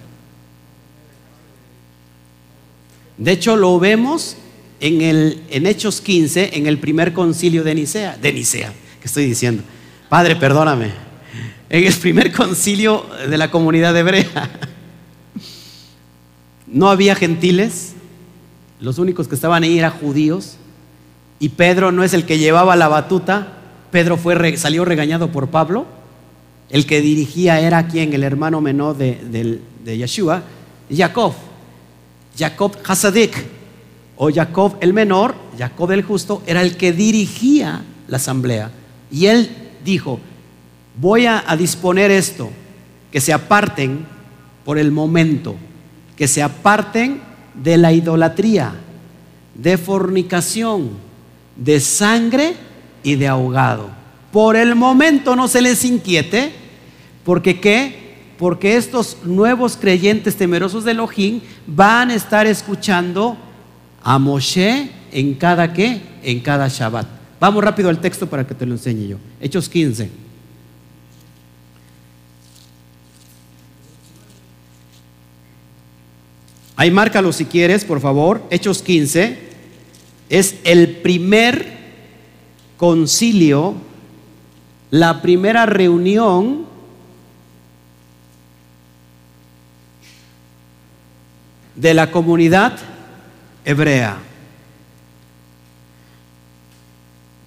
De hecho, lo vemos en, el, en Hechos 15, en el primer concilio de Nicea. De Nicea, ¿qué estoy diciendo? Padre, perdóname en el primer concilio de la comunidad hebrea. No había gentiles, los únicos que estaban ahí eran judíos, y Pedro no es el que llevaba la batuta, Pedro fue, salió regañado por Pablo, el que dirigía era quien, el hermano menor de, de Yeshua, Jacob, Jacob Hasadik, o Jacob el menor, Jacob el justo, era el que dirigía la asamblea. Y él dijo, voy a, disponer esto, que se aparten por el momento, que se aparten de la idolatría, de fornicación, de sangre y de ahogado. Por el momento no se les inquiete, porque ¿qué? Porque estos nuevos creyentes temerosos de Elohim van a estar escuchando a Moshe en cada qué? En cada Shabbat. Vamos rápido al texto para que te lo enseñe yo. Hechos 15. Ahí márcalo si quieres, por favor. Hechos 15 es el primer concilio, la primera reunión de la comunidad hebrea.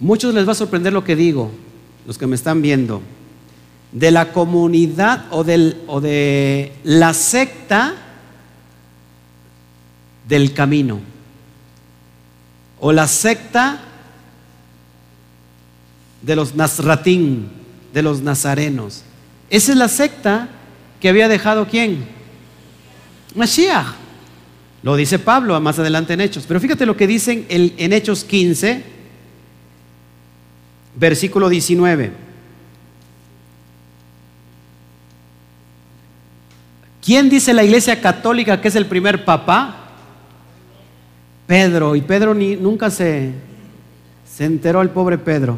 Muchos les va a sorprender lo que digo, los que me están viendo. De la comunidad o, o de la secta del camino o la secta de los Nazratín, de los nazarenos. Esa es la secta que había dejado quién? Mashiach. Lo dice Pablo más adelante en Hechos. Pero fíjate lo que dicen en Hechos 15, versículo 19. ¿Quién dice la iglesia católica que es el primer papa? Pedro, y Pedro ni, nunca se, se enteró el pobre Pedro.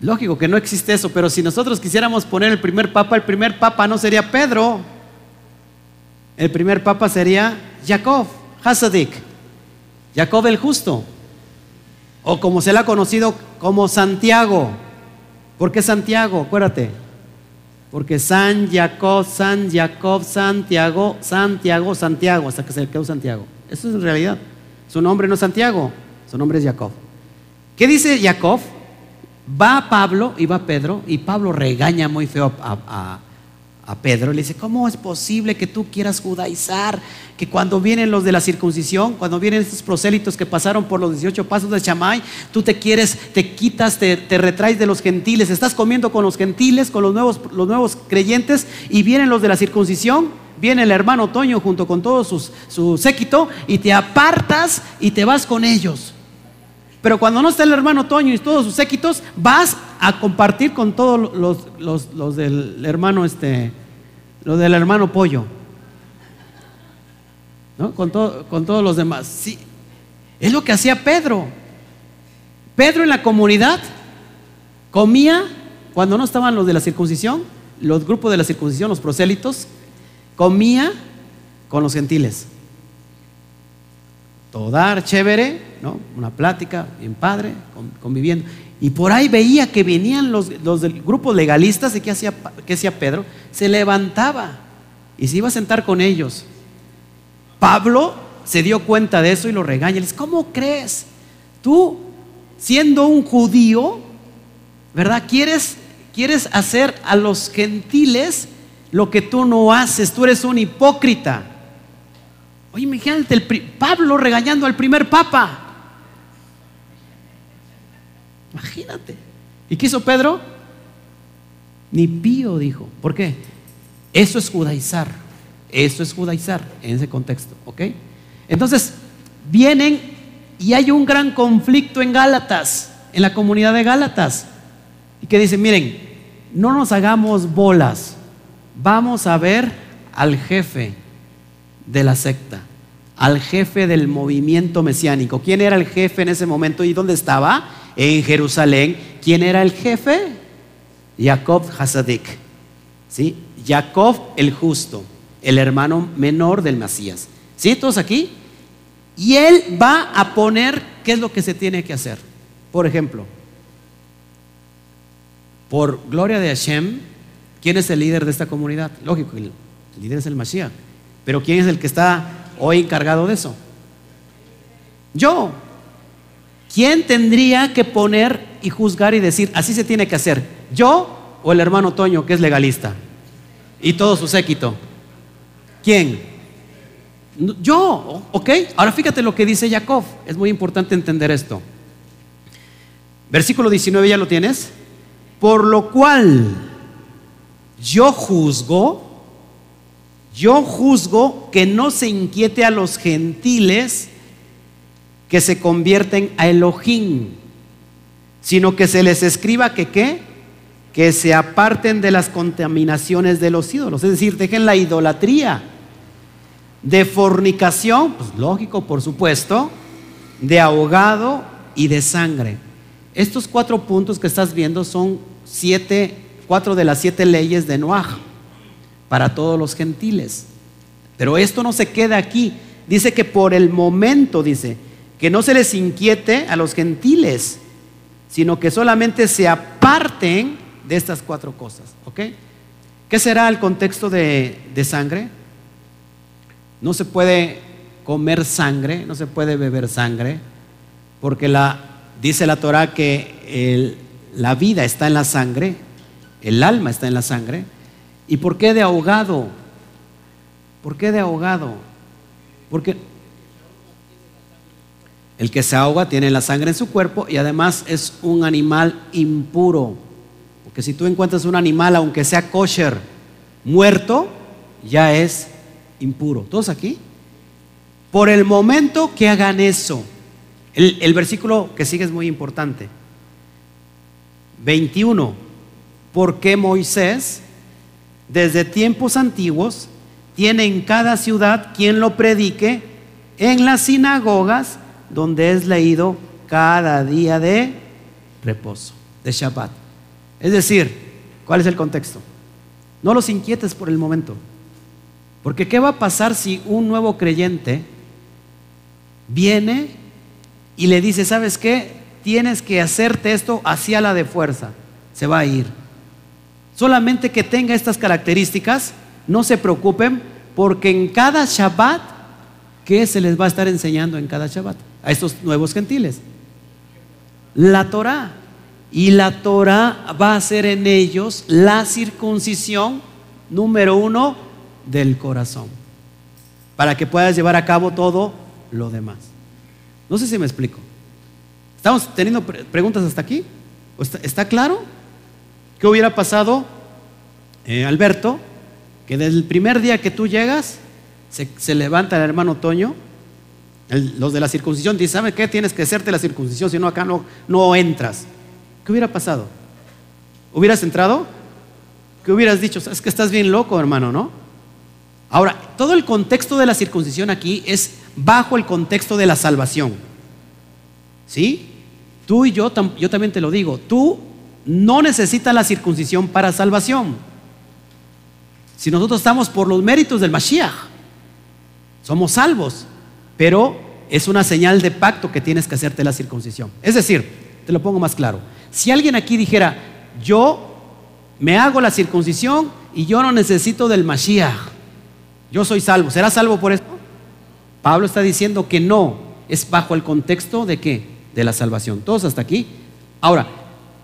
Lógico que no existe eso, pero si nosotros quisiéramos poner el primer papa, el primer papa no sería Pedro. El primer papa sería Jacob, Hasadik, Jacob el justo, o como se le ha conocido como Santiago. ¿Por qué Santiago? Acuérdate, porque San Jacob, San Jacob, Santiago, Santiago, Santiago, hasta que se quedó Santiago. Eso es en realidad. Su nombre no es Santiago, su nombre es Jacob. ¿Qué dice Jacob? Va Pablo y va Pedro, y Pablo regaña muy feo a, a Pedro, le dice, ¿cómo es posible que tú quieras judaizar? Que cuando vienen los de la circuncisión, cuando vienen estos prosélitos que pasaron por los 18 pasos de Chamay, tú te quieres, te quitas, te, retraes de los gentiles, estás comiendo con los gentiles, con los nuevos, los nuevos creyentes, y vienen los de la circuncisión, viene el hermano Toño junto con todo su séquito, y te apartas y te vas con ellos. Pero cuando no está el hermano Toño y todos sus séquitos, vas a compartir con todos los, los del hermano este, lo del hermano pollo. ¿no? Con, con todos los demás. Sí, es lo que hacía Pedro. Pedro en la comunidad comía cuando no estaban los de la circuncisión, los grupos de la circuncisión, los prosélitos, comía con los gentiles. todo chévere, ¿no? Una plática bien padre, conviviendo. Y por ahí veía que venían los, los del grupo legalistas y ¿qué hacía, qué hacía Pedro? Se levantaba y se iba a sentar con ellos. Pablo se dio cuenta de eso y lo regaña. Le dice, ¿cómo crees? Tú, siendo un judío, ¿verdad? ¿Quieres, quieres hacer a los gentiles lo que tú no haces. Tú eres un hipócrita. Oye, imagínate el, Pablo regañando al primer papa. Imagínate. ¿Y qué hizo Pedro? Ni pío dijo. ¿Por qué? Eso es judaizar. Eso es judaizar en ese contexto. ¿Ok? Entonces, vienen y hay un gran conflicto en Gálatas, en la comunidad de Gálatas. Y que dicen, miren, no nos hagamos bolas. Vamos a ver al jefe de la secta, al jefe del movimiento mesiánico. ¿Quién era el jefe en ese momento y dónde estaba? En Jerusalén. ¿Quién era el jefe? Jacob Hasadik. ¿Sí? Jacob el justo, el hermano menor del Mesías. ¿Sí? ¿Todos aquí? Y él va a poner qué es lo que se tiene que hacer. Por ejemplo, por gloria de Hashem, ¿quién es el líder de esta comunidad? Lógico, el líder es el Mashiach. Pero ¿quién es el que está hoy encargado de eso? Yo. ¿Quién tendría que poner y juzgar y decir, así se tiene que hacer? ¿Yo o el hermano Toño, que es legalista? Y todo su séquito. ¿Quién? Yo, ¿ok? Ahora fíjate lo que dice Jacob. Es muy importante entender esto. Versículo 19, ¿ya lo tienes? Por lo cual yo juzgo, yo juzgo que no se inquiete a los gentiles que se convierten a Elohim, sino que se les escriba que qué? Que se aparten de las contaminaciones de los ídolos, es decir, dejen la idolatría de fornicación, pues lógico, por supuesto, de ahogado y de sangre. Estos cuatro puntos que estás viendo son siete, cuatro de las siete leyes de Noah para todos los gentiles. Pero esto no se queda aquí. Dice que por el momento, dice, que no se les inquiete a los gentiles, sino que solamente se aparten de estas cuatro cosas. ¿Ok? ¿Qué será el contexto de, de sangre? No se puede comer sangre, no se puede beber sangre, porque la, dice la Torah que la vida está en la sangre, el alma está en la sangre. ¿Y por qué de ahogado? ¿Por qué de ahogado? Porque el que se ahoga tiene la sangre en su cuerpo y además es un animal impuro. Porque si tú encuentras un animal, aunque sea kosher, muerto, ya es impuro. ¿Todos aquí? Por el momento que hagan eso. El, versículo que sigue es muy importante. 21. Porque Moisés, desde tiempos antiguos, tiene en cada ciudad quien lo predique en las sinagogas donde es leído cada día de reposo, de Shabbat. Es decir, ¿cuál es el contexto? No los inquietes por el momento. Porque ¿qué va a pasar si un nuevo creyente viene y le dice, ¿sabes qué? Tienes que hacerte esto hacia la de fuerza. Se va a ir. Solamente que tenga estas características, no se preocupen, porque en cada Shabbat, ¿qué se les va a estar enseñando en cada Shabbat? A estos nuevos gentiles. La Torah. Y la Torah va a ser en ellos la circuncisión, número uno, del corazón, para que puedas llevar a cabo todo lo demás. No sé si me explico. ¿Estamos teniendo preguntas hasta aquí? ¿Está, claro? ¿Qué hubiera pasado, eh, Alberto, que desde el primer día que tú llegas, se, levanta el hermano Toño, los de la circuncisión dicen, ¿sabe qué? Tienes que hacerte la circuncisión, si no acá no, no entras. ¿Qué hubiera pasado? ¿Hubieras entrado? ¿Qué hubieras dicho? Es que estás bien loco, hermano, ¿no? Ahora, todo el contexto de la circuncisión aquí es bajo el contexto de la salvación. ¿Sí? Tú y yo, yo también te lo digo, tú no necesitas la circuncisión para salvación. Si nosotros estamos por los méritos del Mashiach, somos salvos, pero es una señal de pacto que tienes que hacerte la circuncisión. Es decir, te lo pongo más claro. Si alguien aquí dijera, yo me hago la circuncisión y yo no necesito del Mashiach, yo soy salvo, ¿será salvo por esto? Pablo está diciendo que no, es bajo el contexto de qué? De la salvación. Todos hasta aquí. Ahora,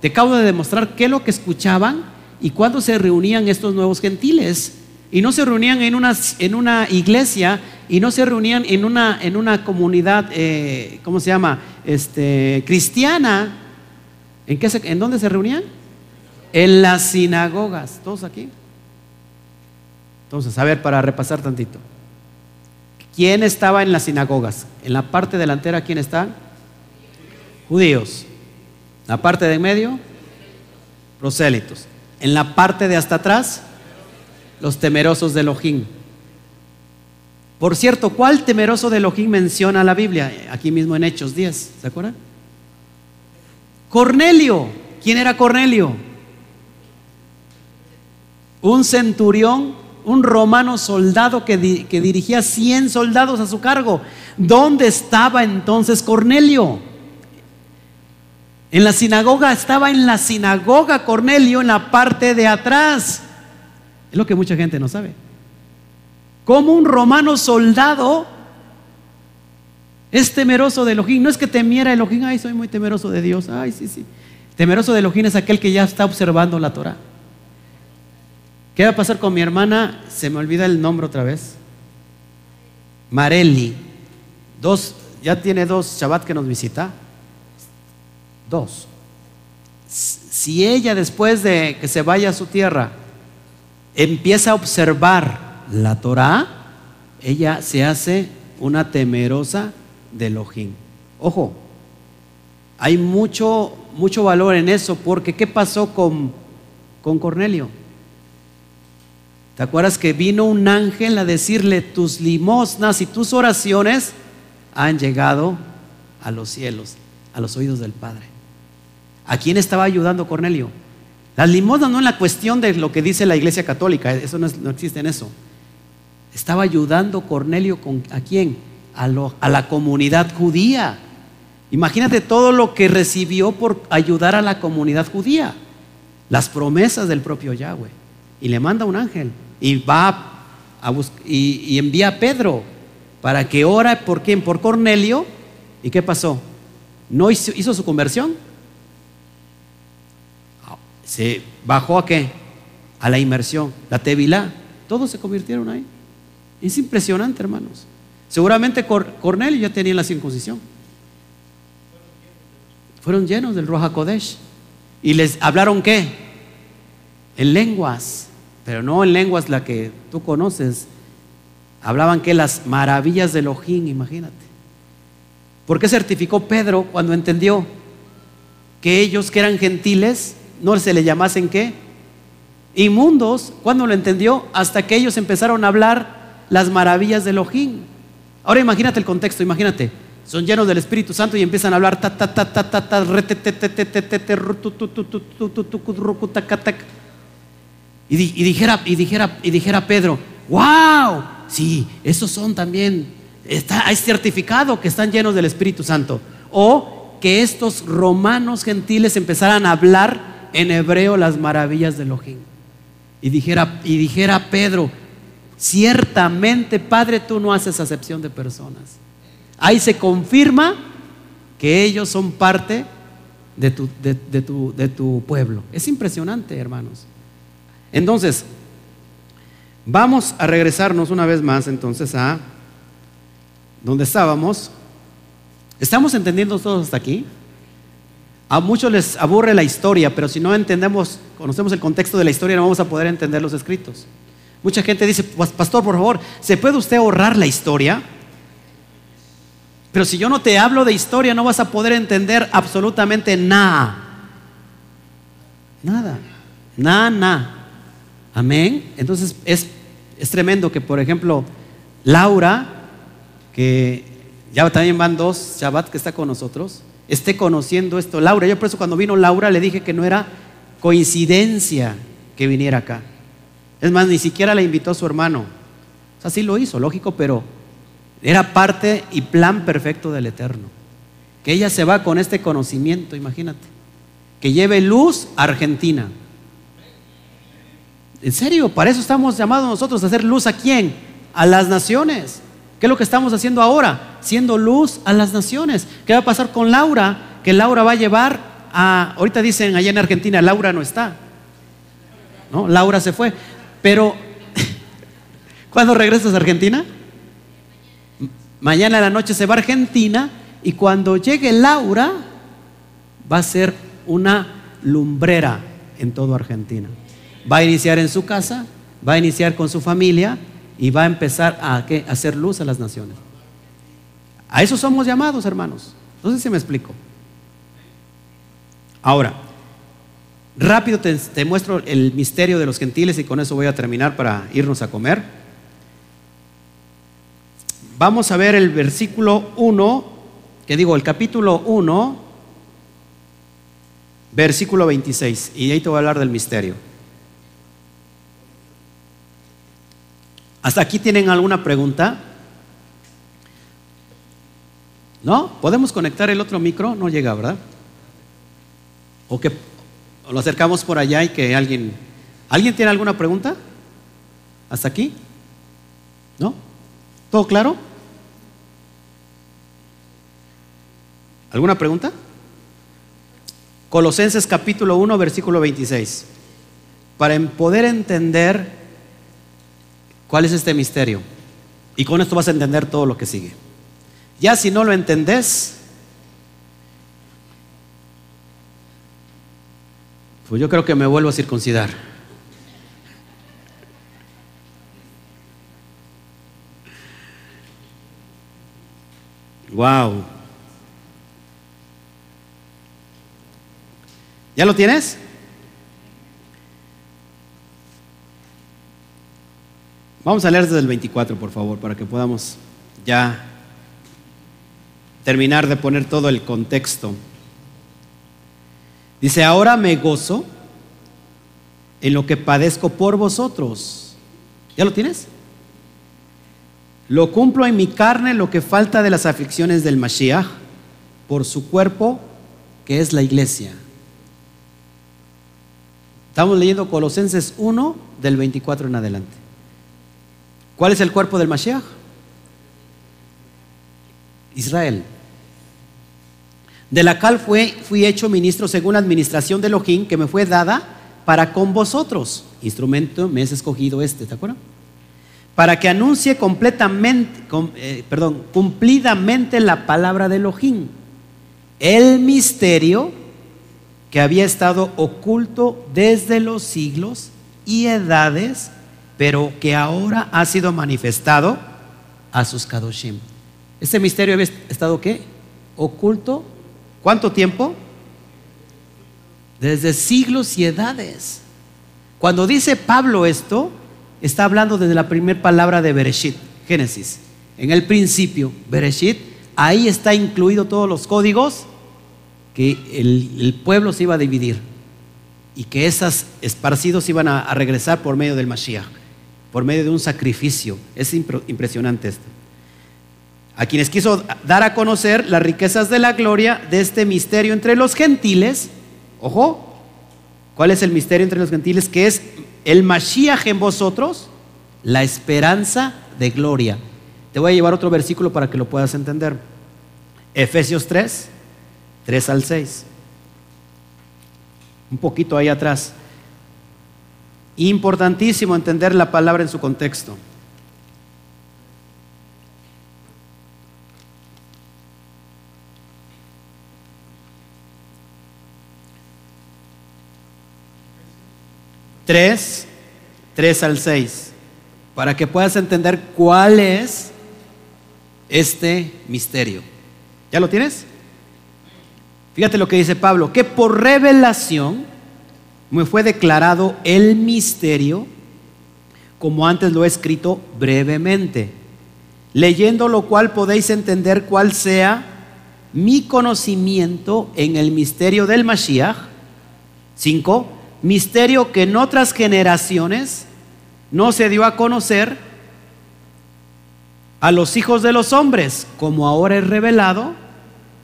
acabo de demostrar qué es lo que escuchaban y cuándo se reunían estos nuevos gentiles. Y no se reunían en una, en una iglesia y no se reunían en una, en una comunidad, eh, ¿cómo se llama? Este, cristiana. ¿En, qué ¿En dónde se reunían? En las sinagogas. ¿Todos aquí? Entonces, a ver, para repasar tantito. ¿Quién estaba en las sinagogas? En la parte delantera, ¿quién está? Judíos. La parte de en medio, prosélitos. En la parte de hasta atrás, los temerosos de Elohim. Por cierto, ¿cuál temeroso de Elohim menciona la Biblia? Aquí mismo en Hechos 10, ¿se acuerdan? Cornelio. ¿Quién era Cornelio? Un centurión, un romano soldado que, que dirigía 100 soldados a su cargo. ¿Dónde estaba entonces Cornelio? En la sinagoga, estaba en la sinagoga Cornelio en la parte de atrás. Es lo que mucha gente no sabe. Como un romano soldado es temeroso de Elohim. No es que temiera Elohim, ay, soy muy temeroso de Dios. Ay, sí, sí. Temeroso de Elohim es aquel que ya está observando la Torah. ¿Qué va a pasar con mi hermana? Se me olvida el nombre otra vez. Marelli. Dos, ya tiene dos Shabbat que nos visita. Dos. Si ella después de que se vaya a su tierra empieza a observar la Torah, ella se hace una temerosa de Elohim. Ojo, hay mucho, mucho valor en eso, porque ¿qué pasó con, con Cornelio? ¿Te acuerdas que vino un ángel a decirle, tus limosnas y tus oraciones han llegado a los cielos, a los oídos del Padre? ¿A quién estaba ayudando Cornelio? Las limosnas no es la cuestión de lo que dice la iglesia católica, eso no, existe en eso. Estaba ayudando Cornelio con, a quién? A, la comunidad judía. Imagínate todo lo que recibió por ayudar a la comunidad judía. Las promesas del propio Yahweh. Y le manda un ángel. Y va a y, y, envía a Pedro para que ora por quién? Por Cornelio. ¿Y qué pasó? ¿No hizo su conversión? Se bajó a qué? A la inmersión, la tevilá. Todos se convirtieron ahí. Es impresionante, hermanos. Seguramente Cornelio ya tenía la circuncisión. Fueron llenos del Roja Kodesh. ¿Y les hablaron qué? En lenguas, pero no en lenguas la que tú conoces. Hablaban que las maravillas de Elohim, imagínate. ¿Por qué certificó Pedro cuando entendió que ellos que eran gentiles no se le llamasen qué? Inmundos. ¿Cuándo lo entendió? Hasta que ellos empezaron a hablar las maravillas de Elohim. Ahora imagínate el contexto, imagínate. Son llenos del Espíritu Santo y empiezan a hablar y dijera y dijera y dijera Pedro, "Wow, sí, esos son también está hay certificado que están llenos del Espíritu Santo." O que estos romanos gentiles empezaran a hablar en hebreo las maravillas de Elohim. Y dijera, y dijera Pedro, ciertamente Padre, tú no haces acepción de personas. Ahí se confirma que ellos son parte de tu, de, tu, de tu pueblo. Es impresionante, hermanos. Entonces, vamos a regresarnos una vez más entonces a donde estábamos. ¿Estamos entendiendo todos hasta aquí? A muchos les aburre la historia, pero si no entendemos, conocemos el contexto de la historia, no vamos a poder entender los escritos. Mucha gente dice, pastor, por favor, ¿se puede usted ahorrar la historia? Pero si yo no te hablo de historia, no vas a poder entender absolutamente nada. Nada. Nada, nada. Amén. Entonces es, es tremendo que, por ejemplo, Laura, que ya también van dos Shabbat que está con nosotros, esté conociendo esto. Laura, yo por eso cuando vino Laura le dije que no era coincidencia que viniera acá. Es más, ni siquiera la invitó a su hermano. O sea, sí lo hizo, lógico, pero Era parte y plan perfecto del Eterno. Que ella se va con este conocimiento, imagínate. Que lleve luz a Argentina. En serio, para eso estamos llamados nosotros a hacer luz a quién? A las naciones. ¿Qué es lo que estamos haciendo ahora? Siendo luz a las naciones. ¿Qué va a pasar con Laura? Que Laura va a llevar a, ahorita dicen allá en Argentina, Laura no está. ¿No? Laura se fue. Pero, ¿cuándo regresas a Argentina? Mañana a la noche se va a Argentina y cuando llegue Laura va a ser una lumbrera en toda Argentina. Va a iniciar en su casa, va a iniciar con su familia y va a empezar a, hacer luz a las naciones. A eso somos llamados, hermanos. No sé si me explico. Ahora, rápido te muestro el misterio de los gentiles y con eso voy a terminar para irnos a comer. Vamos a ver el versículo 1, que digo, el capítulo 1, versículo 26, y ahí te voy a hablar del misterio. ¿Hasta aquí tienen alguna pregunta? ¿No? ¿Podemos conectar el otro micro? No llega, ¿verdad? O que lo acercamos por allá y que alguien... ¿Alguien tiene alguna pregunta? ¿Hasta aquí? ¿No? ¿Todo claro? ¿Alguna pregunta? Colosenses capítulo 1, versículo 26. Para poder entender cuál es este misterio. Y con esto vas a entender todo lo que sigue. Ya si no lo entendés, pues yo creo que me vuelvo a circuncidar. Wow. ¿Ya lo tienes? Vamos a leer desde el 24, por favor, para que podamos ya terminar de poner todo el contexto. Dice, ahora me gozo en lo que padezco por vosotros. ¿Ya lo tienes? Lo cumplo en mi carne lo que falta de las aflicciones del Mashiach por su cuerpo, que es la iglesia. Estamos leyendo Colosenses 1 del 24 en adelante. ¿Cuál es el cuerpo del Mashiach? Israel. De la cual fue, fui hecho ministro según la administración de Elohim que me fue dada para con vosotros. Instrumento me es escogido este, ¿te acuerdas? para que anuncie completamente, eh, perdón, cumplidamente la palabra de Elohim, el misterio que había estado oculto desde los siglos y edades, pero que ahora ha sido manifestado a sus kadoshim. Ese misterio había estado qué? Oculto. ¿Cuánto tiempo? Desde siglos y edades. Cuando dice Pablo esto, está hablando desde la primera palabra de Bereshit, Génesis. En el principio, Bereshit, ahí está incluido todos los códigos que el, pueblo se iba a dividir y que esas esparcidos iban a, regresar por medio del Mashiach, por medio de un sacrificio. Es impresionante esto. A quienes quiso dar a conocer las riquezas de la gloria de este misterio entre los gentiles, ojo, ¿cuál es el misterio entre los gentiles? Que es el Mashiach en vosotros, la esperanza de gloria. Te voy a llevar otro versículo para que lo puedas entender. Efesios 3, 3 al 6. Un poquito ahí atrás. Importantísimo entender la palabra en su contexto. Tres, 3 al 6, para que puedas entender cuál es este misterio. ¿Ya lo tienes? Fíjate lo que dice Pablo, que por revelación me fue declarado el misterio, como antes lo he escrito brevemente, leyendo lo cual podéis entender cuál sea mi conocimiento en el misterio del Mashiach. 5 misterio que en otras generaciones no se dio a conocer a los hijos de los hombres, como ahora es revelado,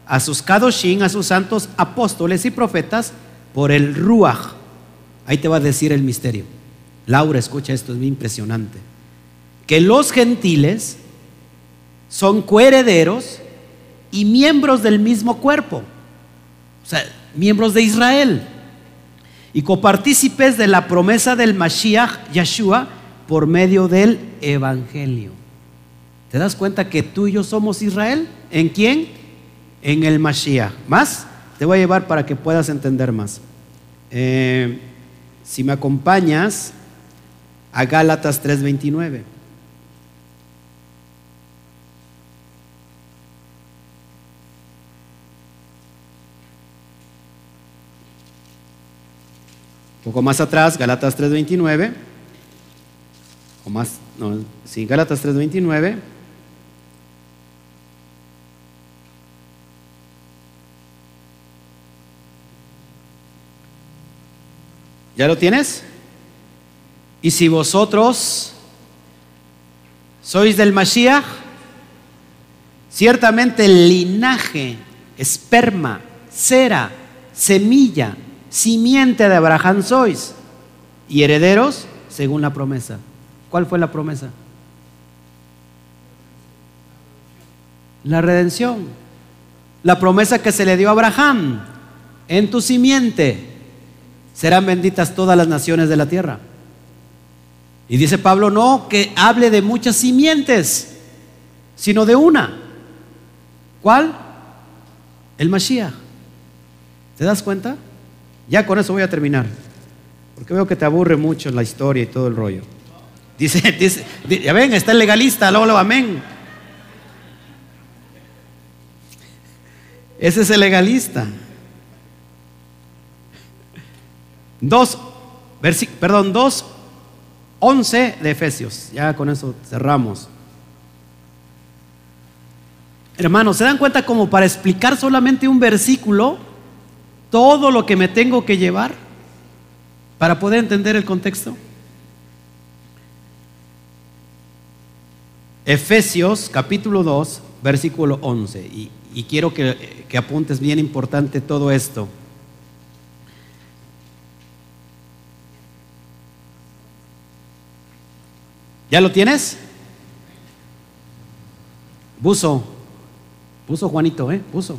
a sus Kadoshim, a sus santos apóstoles y profetas, por el Ruach. Ahí te va a decir el misterio. Laura, escucha esto, es muy impresionante. Que los gentiles son coherederos y miembros del mismo cuerpo, o sea, miembros de Israel, y copartícipes de la promesa del Mashiach Yeshua por medio del Evangelio. ¿Te das cuenta que tú y yo somos Israel? ¿En quién? En el Mashiach. ¿Más? Te voy a llevar para que puedas entender más. Eh, si me acompañas a Gálatas 3:29. Un poco más atrás, Gálatas 3:29. O más, no, sí, Gálatas 3:29. ¿Ya lo tienes? Y si vosotros sois del Mashiach, ciertamente el linaje, esperma, cera, semilla, simiente de Abraham sois y herederos según la promesa. ¿Cuál fue la promesa? La redención. La promesa que se le dio a Abraham. En tu simiente serán benditas todas las naciones de la tierra. Y dice Pablo, no que hable de muchas simientes, sino de una. ¿Cuál? El Mashiach. ¿Te das cuenta? Ya con eso voy a terminar. Porque veo que te aburre mucho la historia y todo el rollo. Dice, dice, ya ven, está el legalista, luego lo amén. Ese es el legalista. Dos, perdón, dos, once de Efesios. Ya con eso cerramos. Hermanos, ¿se dan cuenta como para explicar solamente un versículo? todo lo que me tengo que llevar para poder entender el contexto? Efesios capítulo 2, versículo 11. Y, y quiero que, que apuntes bien importante todo esto. ¿Ya lo tienes? Buzo. Buzo Juanito, ¿eh? Buzo.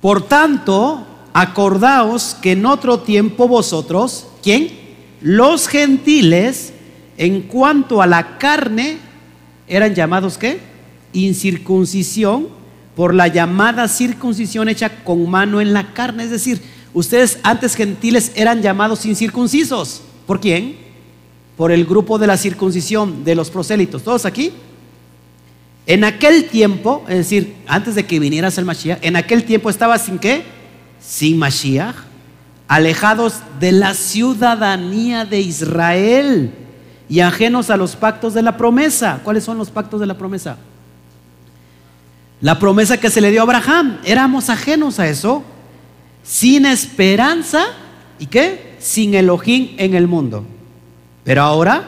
Por tanto, acordaos que en otro tiempo vosotros, ¿quién? Los gentiles, en cuanto a la carne, eran llamados qué? Incircuncisión por la llamada circuncisión hecha con mano en la carne. Es decir, ustedes antes gentiles eran llamados incircuncisos. ¿Por quién? Por el grupo de la circuncisión de los prosélitos. ¿Todos aquí? En aquel tiempo, es decir, antes de que vinieras el Mashiach, en aquel tiempo estaba sin qué? Sin Mashiach, alejados de la ciudadanía de Israel y ajenos a los pactos de la promesa. ¿Cuáles son los pactos de la promesa? La promesa que se le dio a Abraham. Éramos ajenos a eso, sin esperanza y qué? Sin Elohim en el mundo. Pero ahora,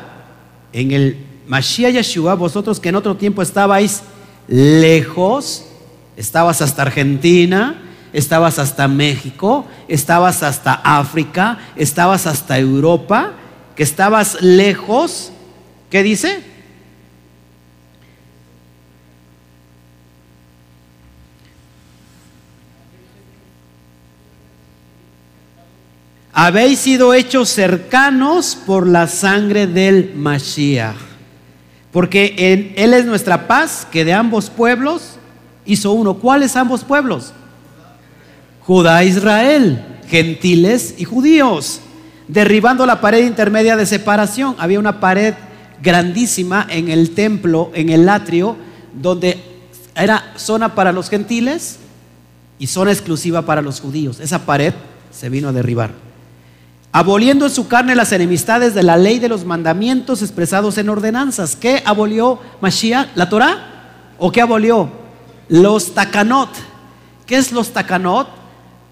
en el Mashiach Yeshua, vosotros que en otro tiempo estabais lejos, estabas hasta Argentina, estabas hasta México, estabas hasta África, estabas hasta Europa, que estabas lejos, ¿qué dice? Habéis sido hechos cercanos por la sangre del Mashiach. Porque Él es nuestra paz, que de ambos pueblos hizo uno. ¿Cuáles ambos pueblos? Judá, Israel, gentiles y judíos. Derribando la pared intermedia de separación. Había una pared grandísima en el templo, en el atrio, donde era zona para los gentiles y zona exclusiva para los judíos. Esa pared se vino a derribar aboliendo en su carne las enemistades de la ley de los mandamientos expresados en ordenanzas. ¿Qué abolió Mashiach? ¿La Torah? ¿O qué abolió? Los takanot. ¿Qué es los takanot?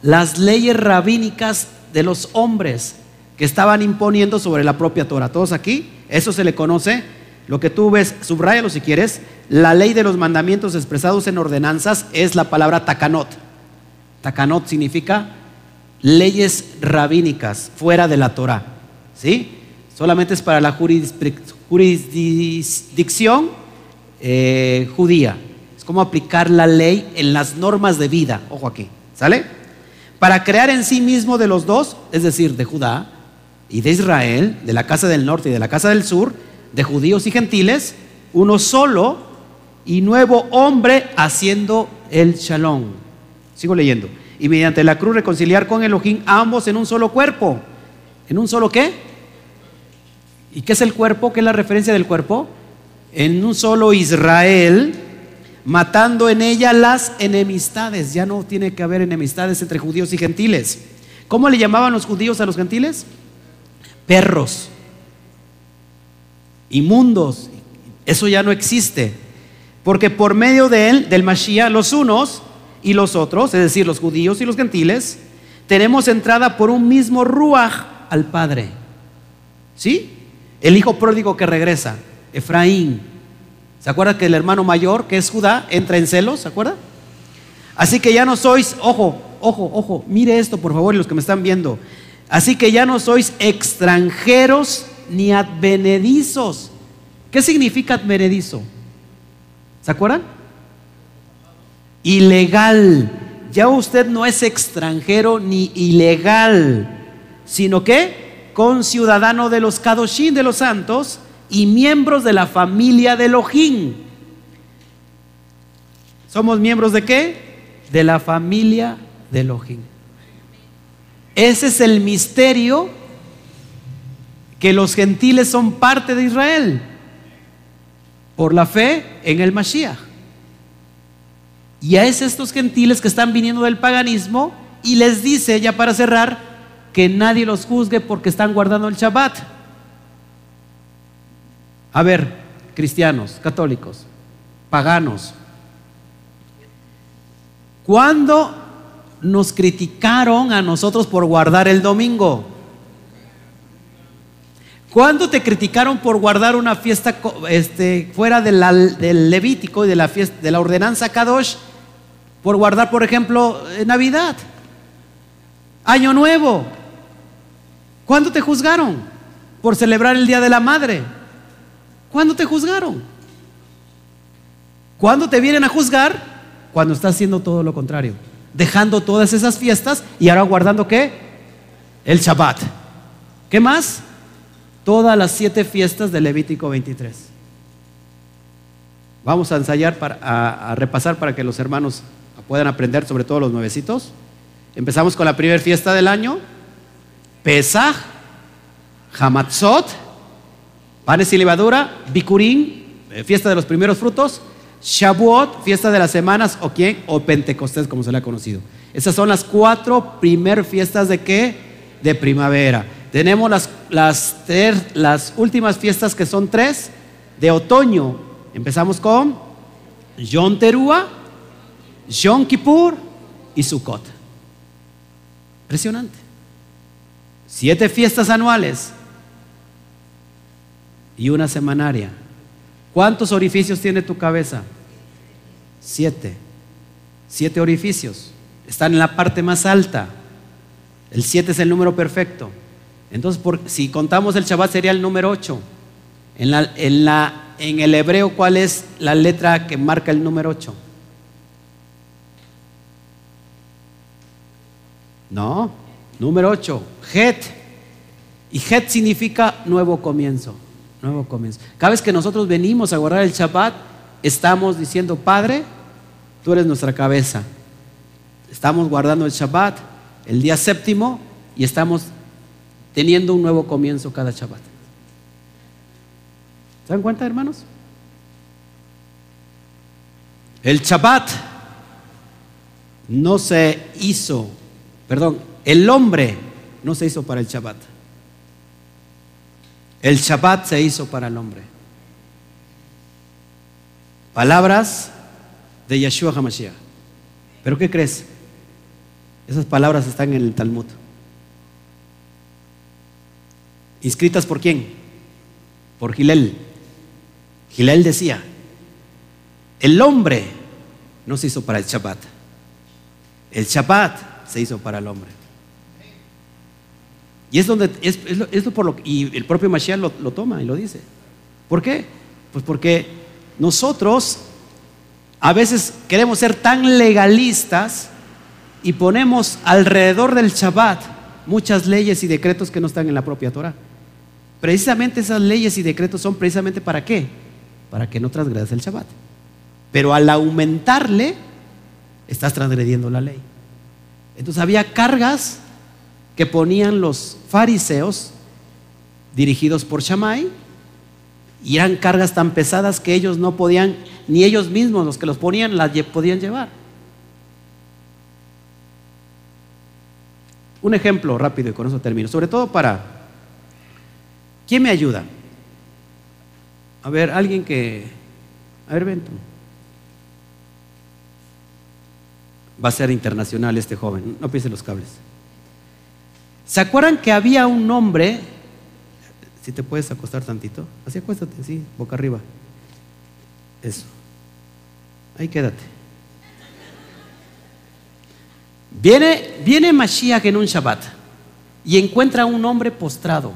Las leyes rabínicas de los hombres que estaban imponiendo sobre la propia Torah. ¿Todos aquí? Eso se le conoce Lo que tú ves, subrayalo si quieres, la ley de los mandamientos expresados en ordenanzas es la palabra takanot. Takanot significa leyes rabínicas fuera de la Torah. ¿Sí? Solamente es para la jurisdicción eh, judía. Es como aplicar la ley en las normas de vida. Ojo aquí. ¿Sale? Para crear en sí mismo de los dos, es decir, de Judá y de Israel, de la casa del norte y de la casa del sur, de judíos y gentiles, uno solo y nuevo hombre haciendo el shalom. Sigo leyendo. Y mediante la cruz reconciliar con Elohim ambos en un solo cuerpo. ¿En un solo qué? ¿Y qué es el cuerpo? ¿Qué es la referencia del cuerpo? En un solo Israel, matando en ella las enemistades. Ya no tiene que haber enemistades entre judíos y gentiles. ¿Cómo le llamaban los judíos a los gentiles? Perros inmundos. Eso ya no existe. Porque por medio de él, del Mashiach, los unos y los otros, es decir, los judíos y los gentiles, tenemos entrada por un mismo ruach al Padre. ¿Sí? El hijo pródigo que regresa, Efraín. ¿Se acuerda que el hermano mayor, que es Judá, entra en celos? ¿Se acuerda? Así que ya no sois, ojo, ojo, ojo, mire esto por favor los que me están viendo. Así que ya no sois extranjeros ni advenedizos. ¿Qué significa advenedizo? ¿Se acuerdan? Ilegal. Ya usted no es extranjero ni ilegal, sino que con ciudadano de los Kadoshim de los santos y miembros de la familia de Elohim. ¿Somos miembros de qué? De la familia de Elohim. Ese es el misterio que los gentiles son parte de Israel por la fe en el Mashiach. Y a es estos gentiles que están viniendo del paganismo y les dice, ya para cerrar, que nadie los juzgue porque están guardando el Shabbat. A ver, cristianos, católicos, paganos, ¿cuándo nos criticaron a nosotros por guardar el domingo? ¿Cuándo te criticaron por guardar una fiesta este, fuera del Levítico y de la, fiesta, de la ordenanza Kadosh? Por guardar, por ejemplo, eh, Navidad, Año Nuevo. ¿Cuándo te juzgaron? Por celebrar el Día de la Madre. ¿Cuándo te juzgaron? ¿Cuándo te vienen a juzgar? Cuando estás haciendo todo lo contrario. Dejando todas esas fiestas y ahora guardando qué? El Shabbat. ¿Qué más? todas las siete fiestas de Levítico 23. Vamos a ensayar, para, a, repasar para que los hermanos puedan aprender sobre todo los nuevecitos. Empezamos con la primera fiesta del año, Pesach, Hamatzot, panes y levadura, Bikurim, eh, fiesta de los primeros frutos, Shavuot, fiesta de las semanas, o quién, o Pentecostés, como se le ha conocido. Esas son las cuatro primeras fiestas de qué? De primavera. Tenemos las, las, las últimas fiestas que son tres de otoño. Empezamos con Yom Teruah, Yom Kippur y Sukkot. Impresionante. Siete fiestas anuales y una semanaria. ¿Cuántos orificios tiene tu cabeza? Siete. Siete orificios. Están en la parte más alta. El siete es el número perfecto. Entonces, si contamos el Shabbat sería el número 8. En, en, el hebreo, ¿cuál es la letra que marca el número 8? No, número 8, Het. Y Het significa nuevo comienzo. Nuevo comienzo. Cada vez que nosotros venimos a guardar el Shabbat, estamos diciendo, Padre, tú eres nuestra cabeza. Estamos guardando el Shabbat, el día séptimo, y estamos teniendo un nuevo comienzo cada Shabbat. ¿Se dan cuenta, hermanos? El Shabbat no se hizo, perdón, el hombre no se hizo para el Shabbat. El Shabbat se hizo para el hombre. Palabras de Yeshua HaMashiach. ¿Pero qué crees? Esas palabras están en el Talmud. ¿Inscritas por quién? Por Gilel. Gilel decía, el hombre no se hizo para el Shabbat, el Shabbat se hizo para el hombre. Y es donde es, por lo y el propio Mashiach lo, lo toma y lo dice. ¿Por qué? Pues porque nosotros a veces queremos ser tan legalistas y ponemos alrededor del Shabbat muchas leyes y decretos que no están en la propia Torah. Precisamente esas leyes y decretos son precisamente para qué? Para que no transgredas el Shabbat. Pero al aumentarle, estás transgrediendo la ley. Entonces había cargas que ponían los fariseos dirigidos por Shammai y eran cargas tan pesadas que ellos no podían, ni ellos mismos los que los ponían, las podían llevar. Un ejemplo rápido y con eso termino, sobre todo para... ¿Quién me ayuda? A ver, alguien que... A ver, ven Va a ser internacional este joven, no piense los cables. ¿Se acuerdan que había un hombre si te puedes acostar tantito. Así acuéstate, sí, boca arriba. Eso. Ahí quédate. Viene, viene Mashiach en un Shabbat y encuentra a un hombre postrado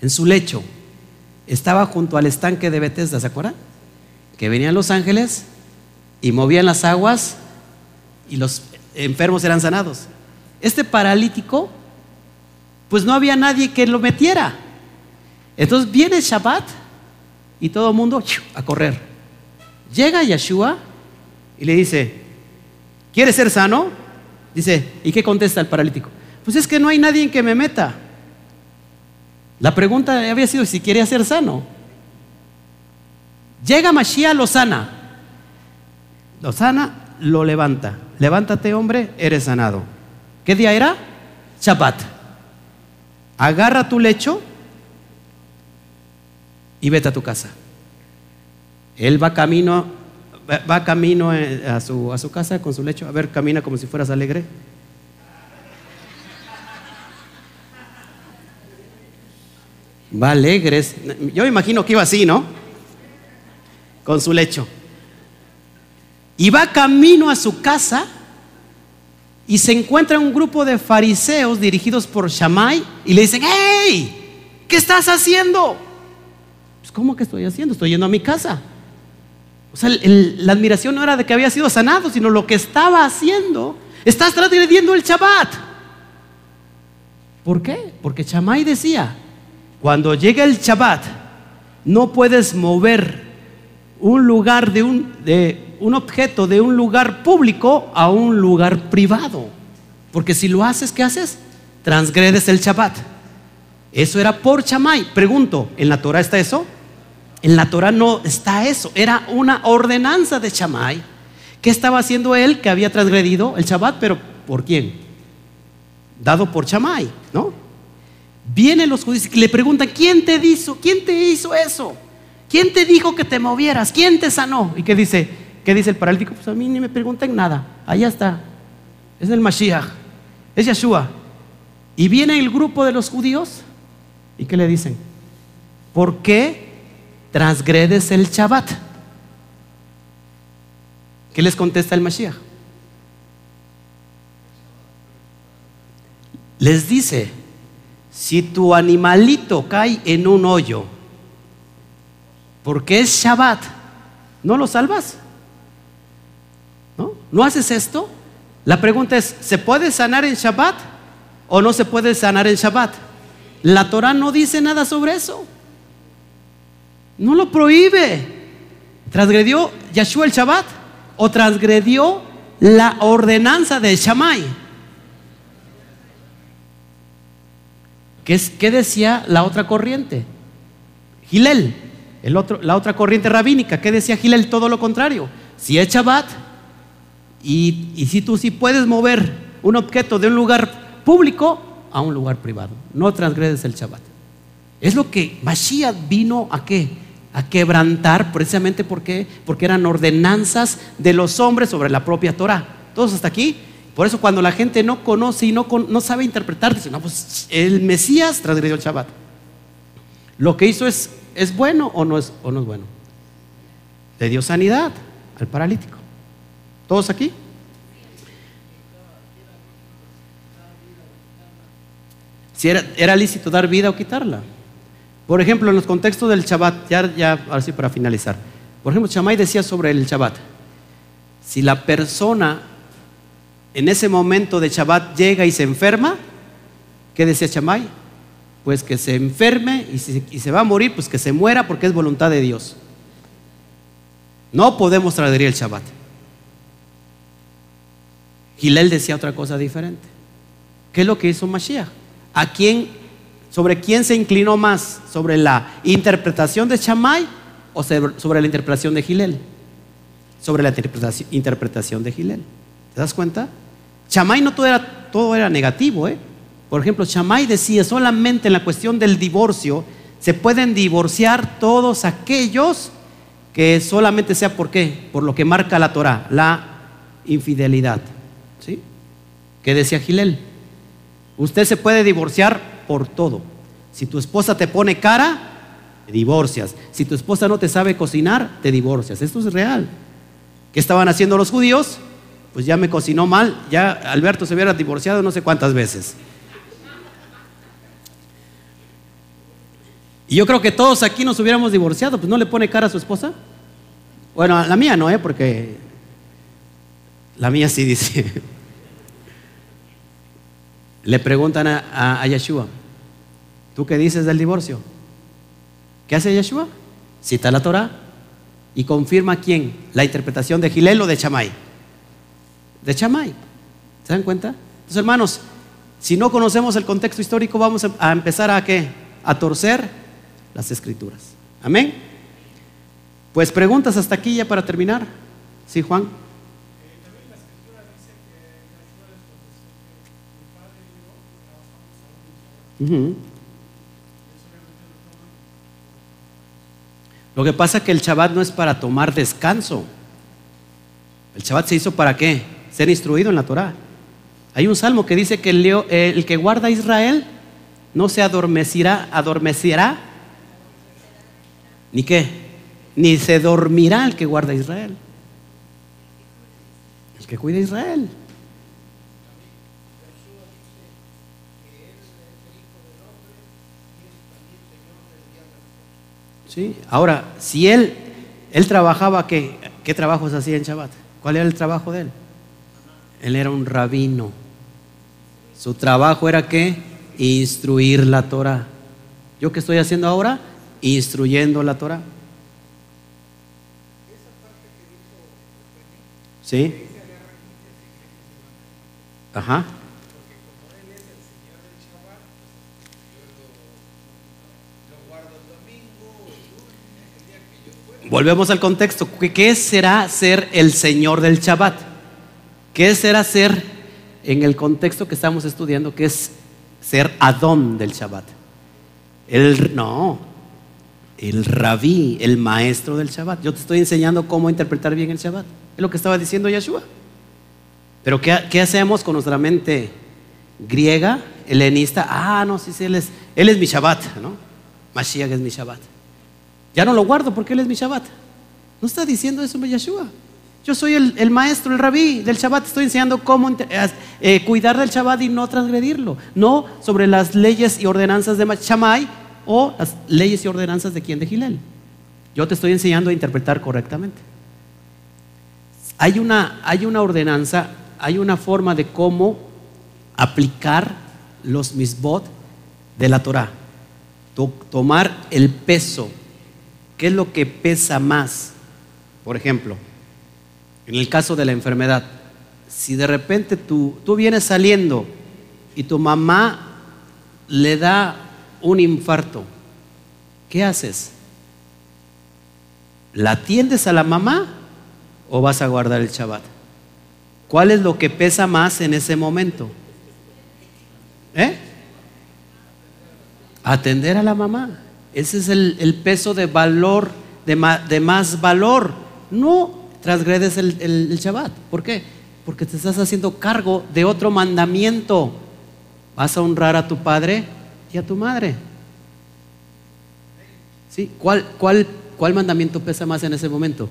en su lecho. Estaba junto al estanque de Bethesda, ¿se acuerdan? Que venían los ángeles y movían las aguas y los enfermos eran sanados. Este paralítico pues no había nadie que lo metiera. Entonces viene Shabbat y todo el mundo a correr. Llega Yeshua y le dice, ¿quieres ser sano? Dice, ¿y qué contesta el paralítico? Pues es que no hay nadie que me meta. La pregunta había sido si quería ser sano. Llega Mashiach, lo sana. Lo sana, lo levanta. Levántate, hombre, eres sanado. ¿Qué día era? Shabbat agarra tu lecho y vete a tu casa. Él va camino, va camino eh, a su, a su casa con su lecho. A ver, camina como si fueras alegre. Va alegres. Yo imagino que iba así, ¿no? Con su lecho. Y va camino a su casa y se encuentra un grupo de fariseos dirigidos por Shammai y le dicen, ¡Hey! ¿Qué estás haciendo? Pues, ¿cómo que estoy haciendo? Estoy yendo a mi casa. O sea, la admiración no era de que había sido sanado, sino lo que estaba haciendo. Estás transgrediendo el Shabbat. ¿Por qué? Porque Shammai decía, cuando llega el Shabbat, no puedes mover un lugar de un, de un objeto de un lugar público a un lugar privado. Porque si lo haces, ¿qué haces? Transgredes el Shabbat. Eso era por Chamay. Pregunto, ¿en la Torah está eso? En la Torah no está eso. Era una ordenanza de Chamay. ¿Qué estaba haciendo él que había transgredido el Shabbat? Pero ¿por quién? Dado por Chamay, ¿no? Vienen los judíos y le preguntan, ¿quién te hizo? ¿Quién te hizo eso? ¿Quién te dijo que te movieras? ¿Quién te sanó? ¿Y qué dice? ¿Qué dice el paralítico? Pues a mí ni me pregunten nada. Allá está. Es el Mashiach. Es Yeshua. Y viene el grupo de los judíos. ¿Y qué le dicen? ¿Por qué transgredes el Shabbat? ¿Qué les contesta el Mashiach? Les dice, si tu animalito cae en un hoyo, porque es Shabbat, ¿no lo salvas? ¿No? haces esto? La pregunta es, ¿se puede sanar en Shabbat o no se puede sanar en Shabbat? La Torah no dice nada sobre eso. No lo prohíbe. ¿Transgredió Yeshua el Shabbat o transgredió la ordenanza de Shammai? ¿Qué, es, ¿Qué, decía la otra corriente? Gilel, la otra corriente rabínica. ¿Qué decía Gilel? Todo lo contrario. Si es Shabbat, y, si tú sí puedes mover un objeto de un lugar público a un lugar privado, no transgredes el Shabbat. Es lo que Mashiach vino a qué? A quebrantar precisamente porque, porque eran ordenanzas de los hombres sobre la propia Torah. Todos hasta aquí. Por eso cuando la gente no conoce y no, no sabe interpretar, dice, no, pues el Mesías transgredió el Shabbat. Lo que hizo es ¿es bueno o no es, o no es bueno? Le dio sanidad al paralítico. ¿Todos aquí? Si era, era lícito dar vida o quitarla. Por ejemplo, en los contextos del Shabbat, ya, ya, ahora para finalizar. Por ejemplo, Chamay decía sobre el Shabbat. Si la persona en ese momento de Shabbat llega y se enferma, ¿qué decía Chamay? Pues que se enferme y, se va a morir, pues que se muera porque es voluntad de Dios. No podemos traer el Shabbat. Gilel decía otra cosa diferente. ¿Qué es lo que hizo Mashiach? ¿A quién, sobre quién se inclinó más? ¿Sobre la interpretación de Chamay o sobre la interpretación de Gilel? Sobre la interpretación, de Gilel. ¿Te das cuenta? Chamay no todo era, todo era negativo. ¿eh? Por ejemplo, Chamay decía solamente en la cuestión del divorcio se pueden divorciar todos aquellos que solamente sea por qué, por lo que marca la Torah, la infidelidad. ¿Sí? ¿Qué decía Gilel? Usted se puede divorciar por todo. Si tu esposa te pone cara, te divorcias. Si tu esposa no te sabe cocinar, te divorcias. Esto es real. ¿Qué estaban haciendo los judíos? Pues ya me cocinó mal, ya Alberto se hubiera divorciado no sé cuántas veces. Y yo creo que todos aquí nos hubiéramos divorciado, pues no le pone cara a su esposa. Bueno, la mía no, ¿eh? Porque la mía sí dice. Le preguntan a, a, Yeshua, ¿tú qué dices del divorcio? ¿Qué hace Yeshua? Cita la Torah y confirma quién, la interpretación de Gilel o de Chamay. De Chamay. ¿Se dan cuenta? Entonces, hermanos, si no conocemos el contexto histórico, vamos a empezar a qué? A torcer las escrituras. Amén. Pues preguntas hasta aquí ya para terminar. ¿Sí, Juan? Lo que pasa es que el Shabbat no es para tomar descanso. El Shabbat se hizo para qué? Ser instruido en la Torah. Hay un salmo que dice que el, el que guarda a Israel no se adormecerá, adormecerá, ni qué, ni se dormirá el que guarda a Israel. El que cuida a Israel. Ahora, si él, él trabajaba, ¿qué, ¿qué trabajos hacía en Shabbat? ¿Cuál era el trabajo de él? Él era un rabino. Su trabajo era qué? Instruir la Torah. ¿Yo qué estoy haciendo ahora? Instruyendo la Torah. ¿Sí? Ajá. Volvemos al contexto. ¿Qué será ser el Señor del Shabbat? ¿Qué será ser en el contexto que estamos estudiando, que es ser Adón del Shabbat? El, no, el rabí, el maestro del Shabbat. Yo te estoy enseñando cómo interpretar bien el Shabbat. Es lo que estaba diciendo Yeshua. Pero ¿qué, hacemos con nuestra mente griega, helenista? Ah, no, sí, sí, él es, él es mi Shabbat, ¿no? Mashiach es mi Shabbat. Ya no lo guardo porque Él es mi Shabbat. No está diciendo eso Yeshua. Yo soy el, maestro, el rabí del Shabbat. Estoy enseñando cómo eh, cuidar del Shabbat y no transgredirlo. No sobre las leyes y ordenanzas de Shammai o las leyes y ordenanzas de quien de Gilel. Yo te estoy enseñando a interpretar correctamente. Hay una, hay una ordenanza, hay una forma de cómo aplicar los misbot de la Torah. tomar el peso ¿Qué es lo que pesa más? Por ejemplo, en el caso de la enfermedad, si de repente tú, tú vienes saliendo y tu mamá le da un infarto, ¿qué haces? ¿La atiendes a la mamá o vas a guardar el Shabbat? ¿Cuál es lo que pesa más en ese momento? ¿Eh? Atender a la mamá. Ese es el, peso de valor, de, más valor. No transgredes el, Shabbat. ¿Por qué? Porque te estás haciendo cargo de otro mandamiento. Vas a honrar a tu padre y a tu madre. ¿Sí? ¿Cuál, cuál, ¿Cuál mandamiento pesa más en ese momento?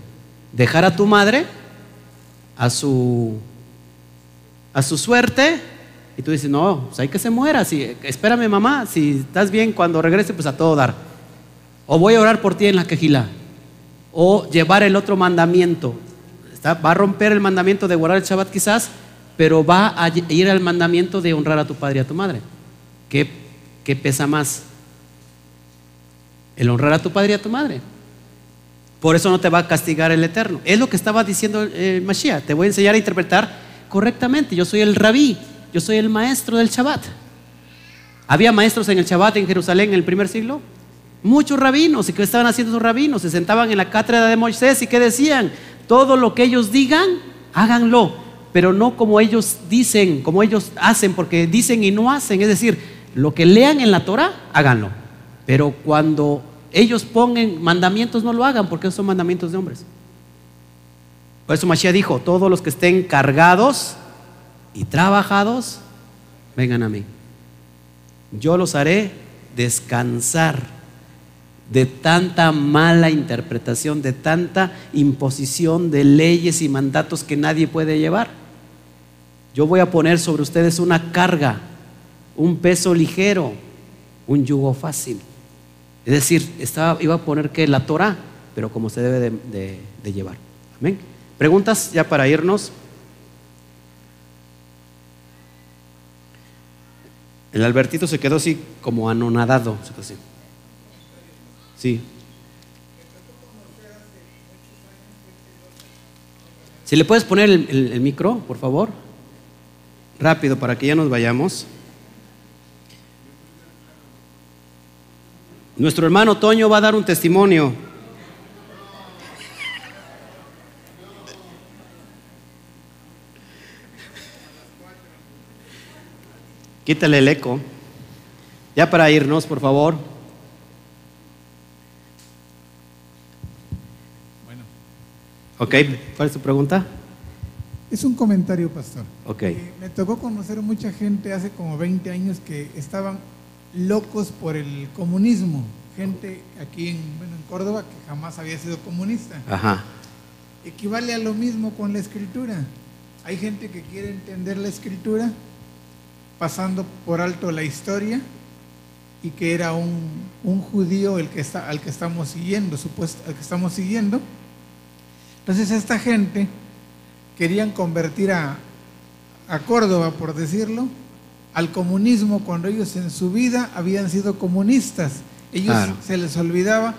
¿Dejar a tu madre a su, a su suerte? Y tú dices, no, pues hay que se muera. Si, espérame mamá, si estás bien cuando regrese, pues a todo dar. O voy a orar por ti en la quejila. O llevar el otro mandamiento. va a romper el mandamiento de guardar el Shabbat quizás, pero va a ir al mandamiento de honrar a tu padre y a tu madre. ¿Qué, qué pesa más? El honrar a tu padre y a tu madre. Por eso no te va a castigar el Eterno. Es lo que estaba diciendo eh, Mashiach. Te voy a enseñar a interpretar correctamente. Yo soy el rabí, yo soy el maestro del Shabbat. ¿Había maestros en el Shabbat en Jerusalén en el primer siglo? Muchos rabinos. ¿Y qué estaban haciendo esos rabinos? Se sentaban en la cátedra de Moisés y ¿qué decían? Todo lo que ellos digan, háganlo. Pero no como ellos dicen, como ellos hacen, porque dicen y no hacen. Es decir, lo que lean en la Torah, háganlo. Pero cuando ellos pongan mandamientos, no lo hagan porque son mandamientos de hombres. Por eso Mashiach dijo, todos los que estén cargados y trabajados, vengan a mí. Yo los haré descansar de tanta mala interpretación, de tanta imposición de leyes y mandatos que nadie puede llevar. Yo voy a poner sobre ustedes una carga, un peso ligero, un yugo fácil. Es decir, estaba, iba a poner que la Torah, pero como se debe de, llevar. Amén. Preguntas ya para irnos. El Albertito se quedó así como anonadado. Sí. Si le puedes poner el micro, por favor. Rápido, para que ya nos vayamos. Nuestro hermano Toño va a dar un testimonio. Quítale el eco. Ya para irnos, por favor. Bueno. Ok, ¿cuál es tu pregunta? Es un comentario, pastor. Ok. Eh, me tocó conocer mucha gente hace como 20 años que estaban locos por el comunismo, gente aquí en, bueno, en Córdoba que jamás había sido comunista. Ajá. Equivale a lo mismo con la escritura. Hay gente que quiere entender la escritura pasando por alto la historia y que era un, judío el que está, al que estamos siguiendo, supuesto, al que estamos siguiendo. Entonces esta gente querían convertir a, a Córdoba, por decirlo, al comunismo cuando ellos en su vida habían sido comunistas. Ellos se les olvidaba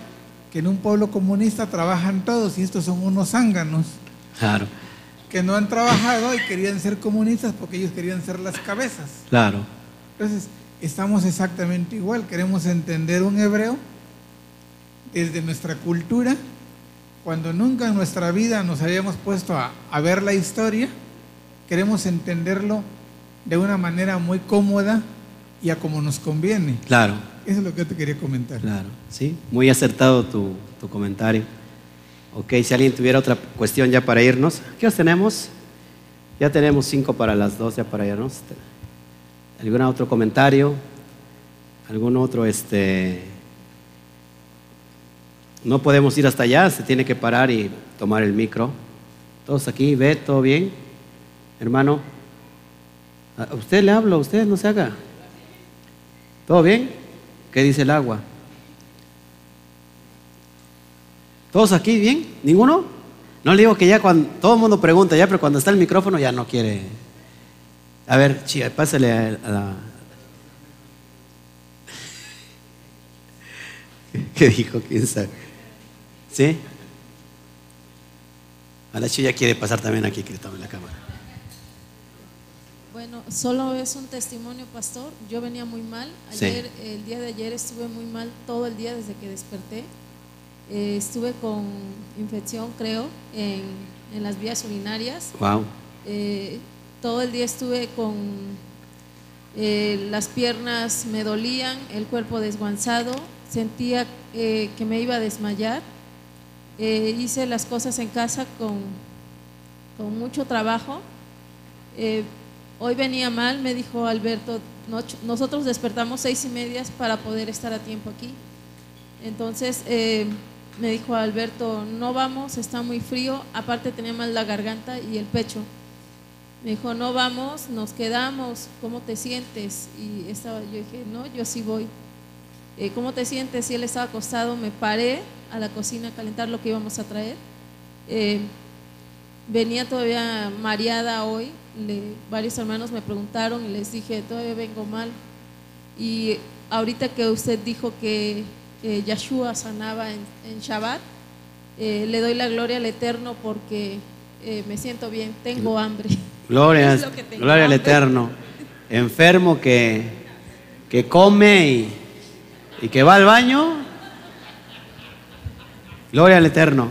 que en un pueblo comunista trabajan todos y estos son unos zánganos. Claro. Que no han trabajado y querían ser comunistas porque ellos querían ser las cabezas. Claro. Entonces, estamos exactamente igual. Queremos entender un hebreo desde nuestra cultura, cuando nunca en nuestra vida nos habíamos puesto a, a ver la historia, queremos entenderlo de una manera muy cómoda y a como nos conviene. Claro. Eso es lo que yo te quería comentar. Claro, sí, muy acertado tu, comentario. Ok, si alguien tuviera otra cuestión ya para irnos, ¿qué os tenemos? Ya tenemos cinco para las dos ya para irnos. ¿Algún otro comentario? ¿Algún otro, este... No podemos ir hasta allá, se tiene que parar y tomar el micro. Todos aquí, ¿ve? ¿Todo bien? Hermano, a usted le hablo, usted no se haga. ¿Todo bien? ¿Qué dice el agua? ¿Todos aquí bien? ¿Ninguno? No le digo que ya cuando todo el mundo pregunta ya, pero cuando está el micrófono ya no quiere. A ver, chica, pásale a, la. ¿Qué dijo? ¿Quién sabe? ¿Sí? A la chica quiere pasar también aquí, que le tome la cámara. Bueno, solo es un testimonio, pastor. Yo venía muy mal. Ayer, el día de ayer estuve muy mal todo el día desde que desperté. Eh, estuve con infección, creo, en, las vías urinarias. Wow. Eh, todo el día estuve con eh, las piernas me dolían, el cuerpo desguanzado, sentía que me iba a desmayar. Hice las cosas en casa con, con mucho trabajo. Hoy venía mal, me dijo Alberto, nosotros despertamos seis y media para poder estar a tiempo aquí. Entonces eh, me dijo Alberto, no vamos, está muy frío, aparte tenía mal la garganta y el pecho. Me dijo, no vamos, nos quedamos, ¿cómo te sientes? Y estaba, yo dije, no, yo sí voy. Eh, ¿Cómo te sientes? Y él estaba acostado, me paré a la cocina a calentar lo que íbamos a traer. Eh, venía todavía mareada hoy, varios hermanos me preguntaron y les dije, todavía vengo mal. Y ahorita que usted dijo que Yeshua sanaba en, Shabbat, eh, le doy la gloria al Eterno porque me siento bien, tengo hambre. Gloria, gloria al Eterno. Enfermo que, que come y, y que va al baño. Gloria al Eterno.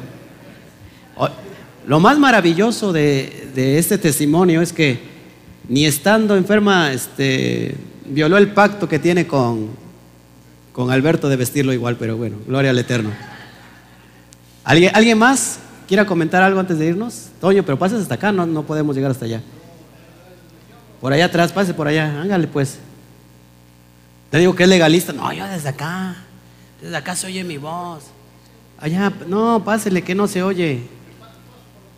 Lo más maravilloso de, este testimonio es que ni estando enferma, este, violó el pacto que tiene con, con Alberto de vestirlo igual, pero bueno, gloria al Eterno. ¿Alguien, ¿alguien más? ¿Quiera comentar algo antes de irnos? Toño, pero pases hasta acá, no, no podemos llegar hasta allá. Por allá atrás, pase por allá, hágale pues. Te digo que es legalista. No, yo desde acá, desde acá se oye mi voz. Allá, no, pásele que no se oye.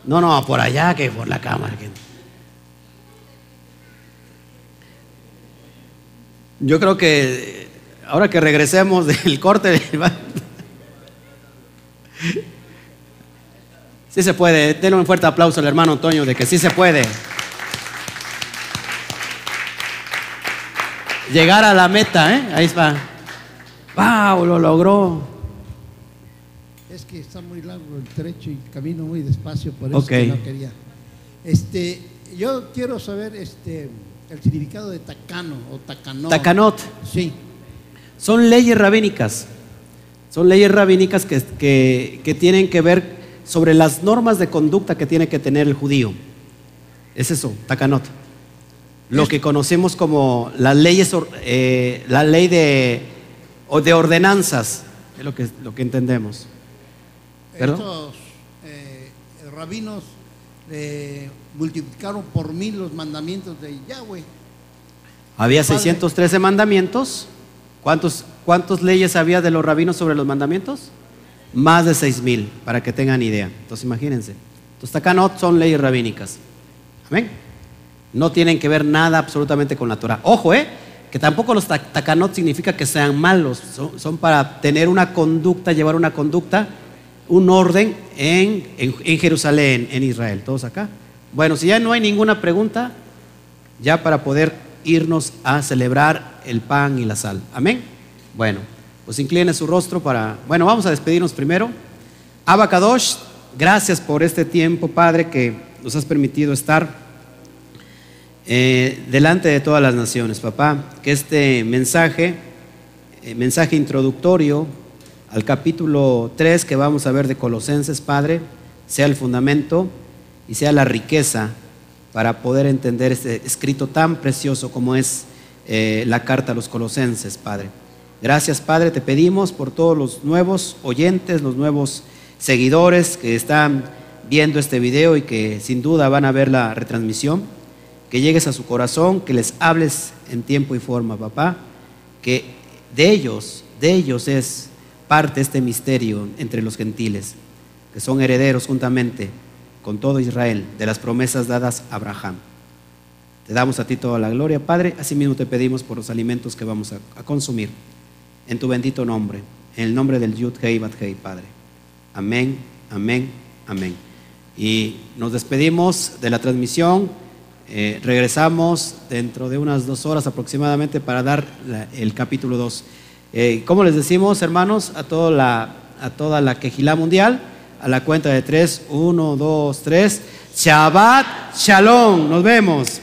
No, no, por allá que por la cámara. Yo creo que ahora que regresemos del corte, Sí se puede. Denle un fuerte aplauso al hermano Antonio de que sí se puede. Llegar a la meta, ¿eh? Ahí está. ¡Wow! Lo logró. Es que está muy largo el trecho y camino muy despacio, por eso que no quería. Este, yo quiero saber este, el significado de tacano o tacanot. Tacanot. Sí. Son leyes rabínicas. Son leyes rabínicas que, que, que tienen que ver sobre las normas de conducta que tiene que tener el judío. Es eso, takanot. Lo que conocemos como las leyes, eh, la ley de, de ordenanzas, es lo que, lo que entendemos. Estos eh, rabinos eh, multiplicaron por mil los mandamientos de Yahweh. Había 613 mandamientos. ¿Cuántos, ¿Cuántas leyes había de los rabinos sobre los mandamientos? más de seis mil, para que tengan idea. Entonces imagínense. Entonces takanot son leyes rabínicas. Amén. No tienen que ver nada absolutamente con la Torah. Ojo, eh, que tampoco los takanot significa que sean malos, son, para tener una conducta, llevar una conducta, un orden en, en Jerusalén, en Israel. Todos acá. Bueno, si ya no hay ninguna pregunta, ya para poder irnos a celebrar el pan y la sal. Amén. Bueno pues incline su rostro para... Bueno, vamos a despedirnos primero. Abacadosh, gracias por este tiempo, Padre, que nos has permitido estar eh, delante de todas las naciones, papá. Que este mensaje, eh, mensaje introductorio al capítulo 3 que vamos a ver de Colosenses, Padre, sea el fundamento y sea la riqueza para poder entender este escrito tan precioso como es eh, la carta a los Colosenses, Padre. Gracias, Padre, te pedimos por todos los nuevos oyentes, los nuevos seguidores que están viendo este video y que sin duda van a ver la retransmisión. Que llegues a su corazón, que les hables en tiempo y forma, papá. Que de ellos, de ellos es parte este misterio entre los gentiles, que son herederos juntamente con todo Israel de las promesas dadas a Abraham. Te damos a ti toda la gloria, Padre. Asimismo te pedimos por los alimentos que vamos a, consumir en tu bendito nombre, en el nombre del Yud Hei Bat Hei, Padre. Amén, amén, amén. Y nos despedimos de la transmisión. Eh, regresamos dentro de unas dos horas aproximadamente para dar el capítulo 2. Eh, ¿Cómo les decimos, hermanos, a toda la, a toda la quejilá mundial? A la cuenta de tres, uno, dos, tres. Shabbat Shalom. Nos vemos.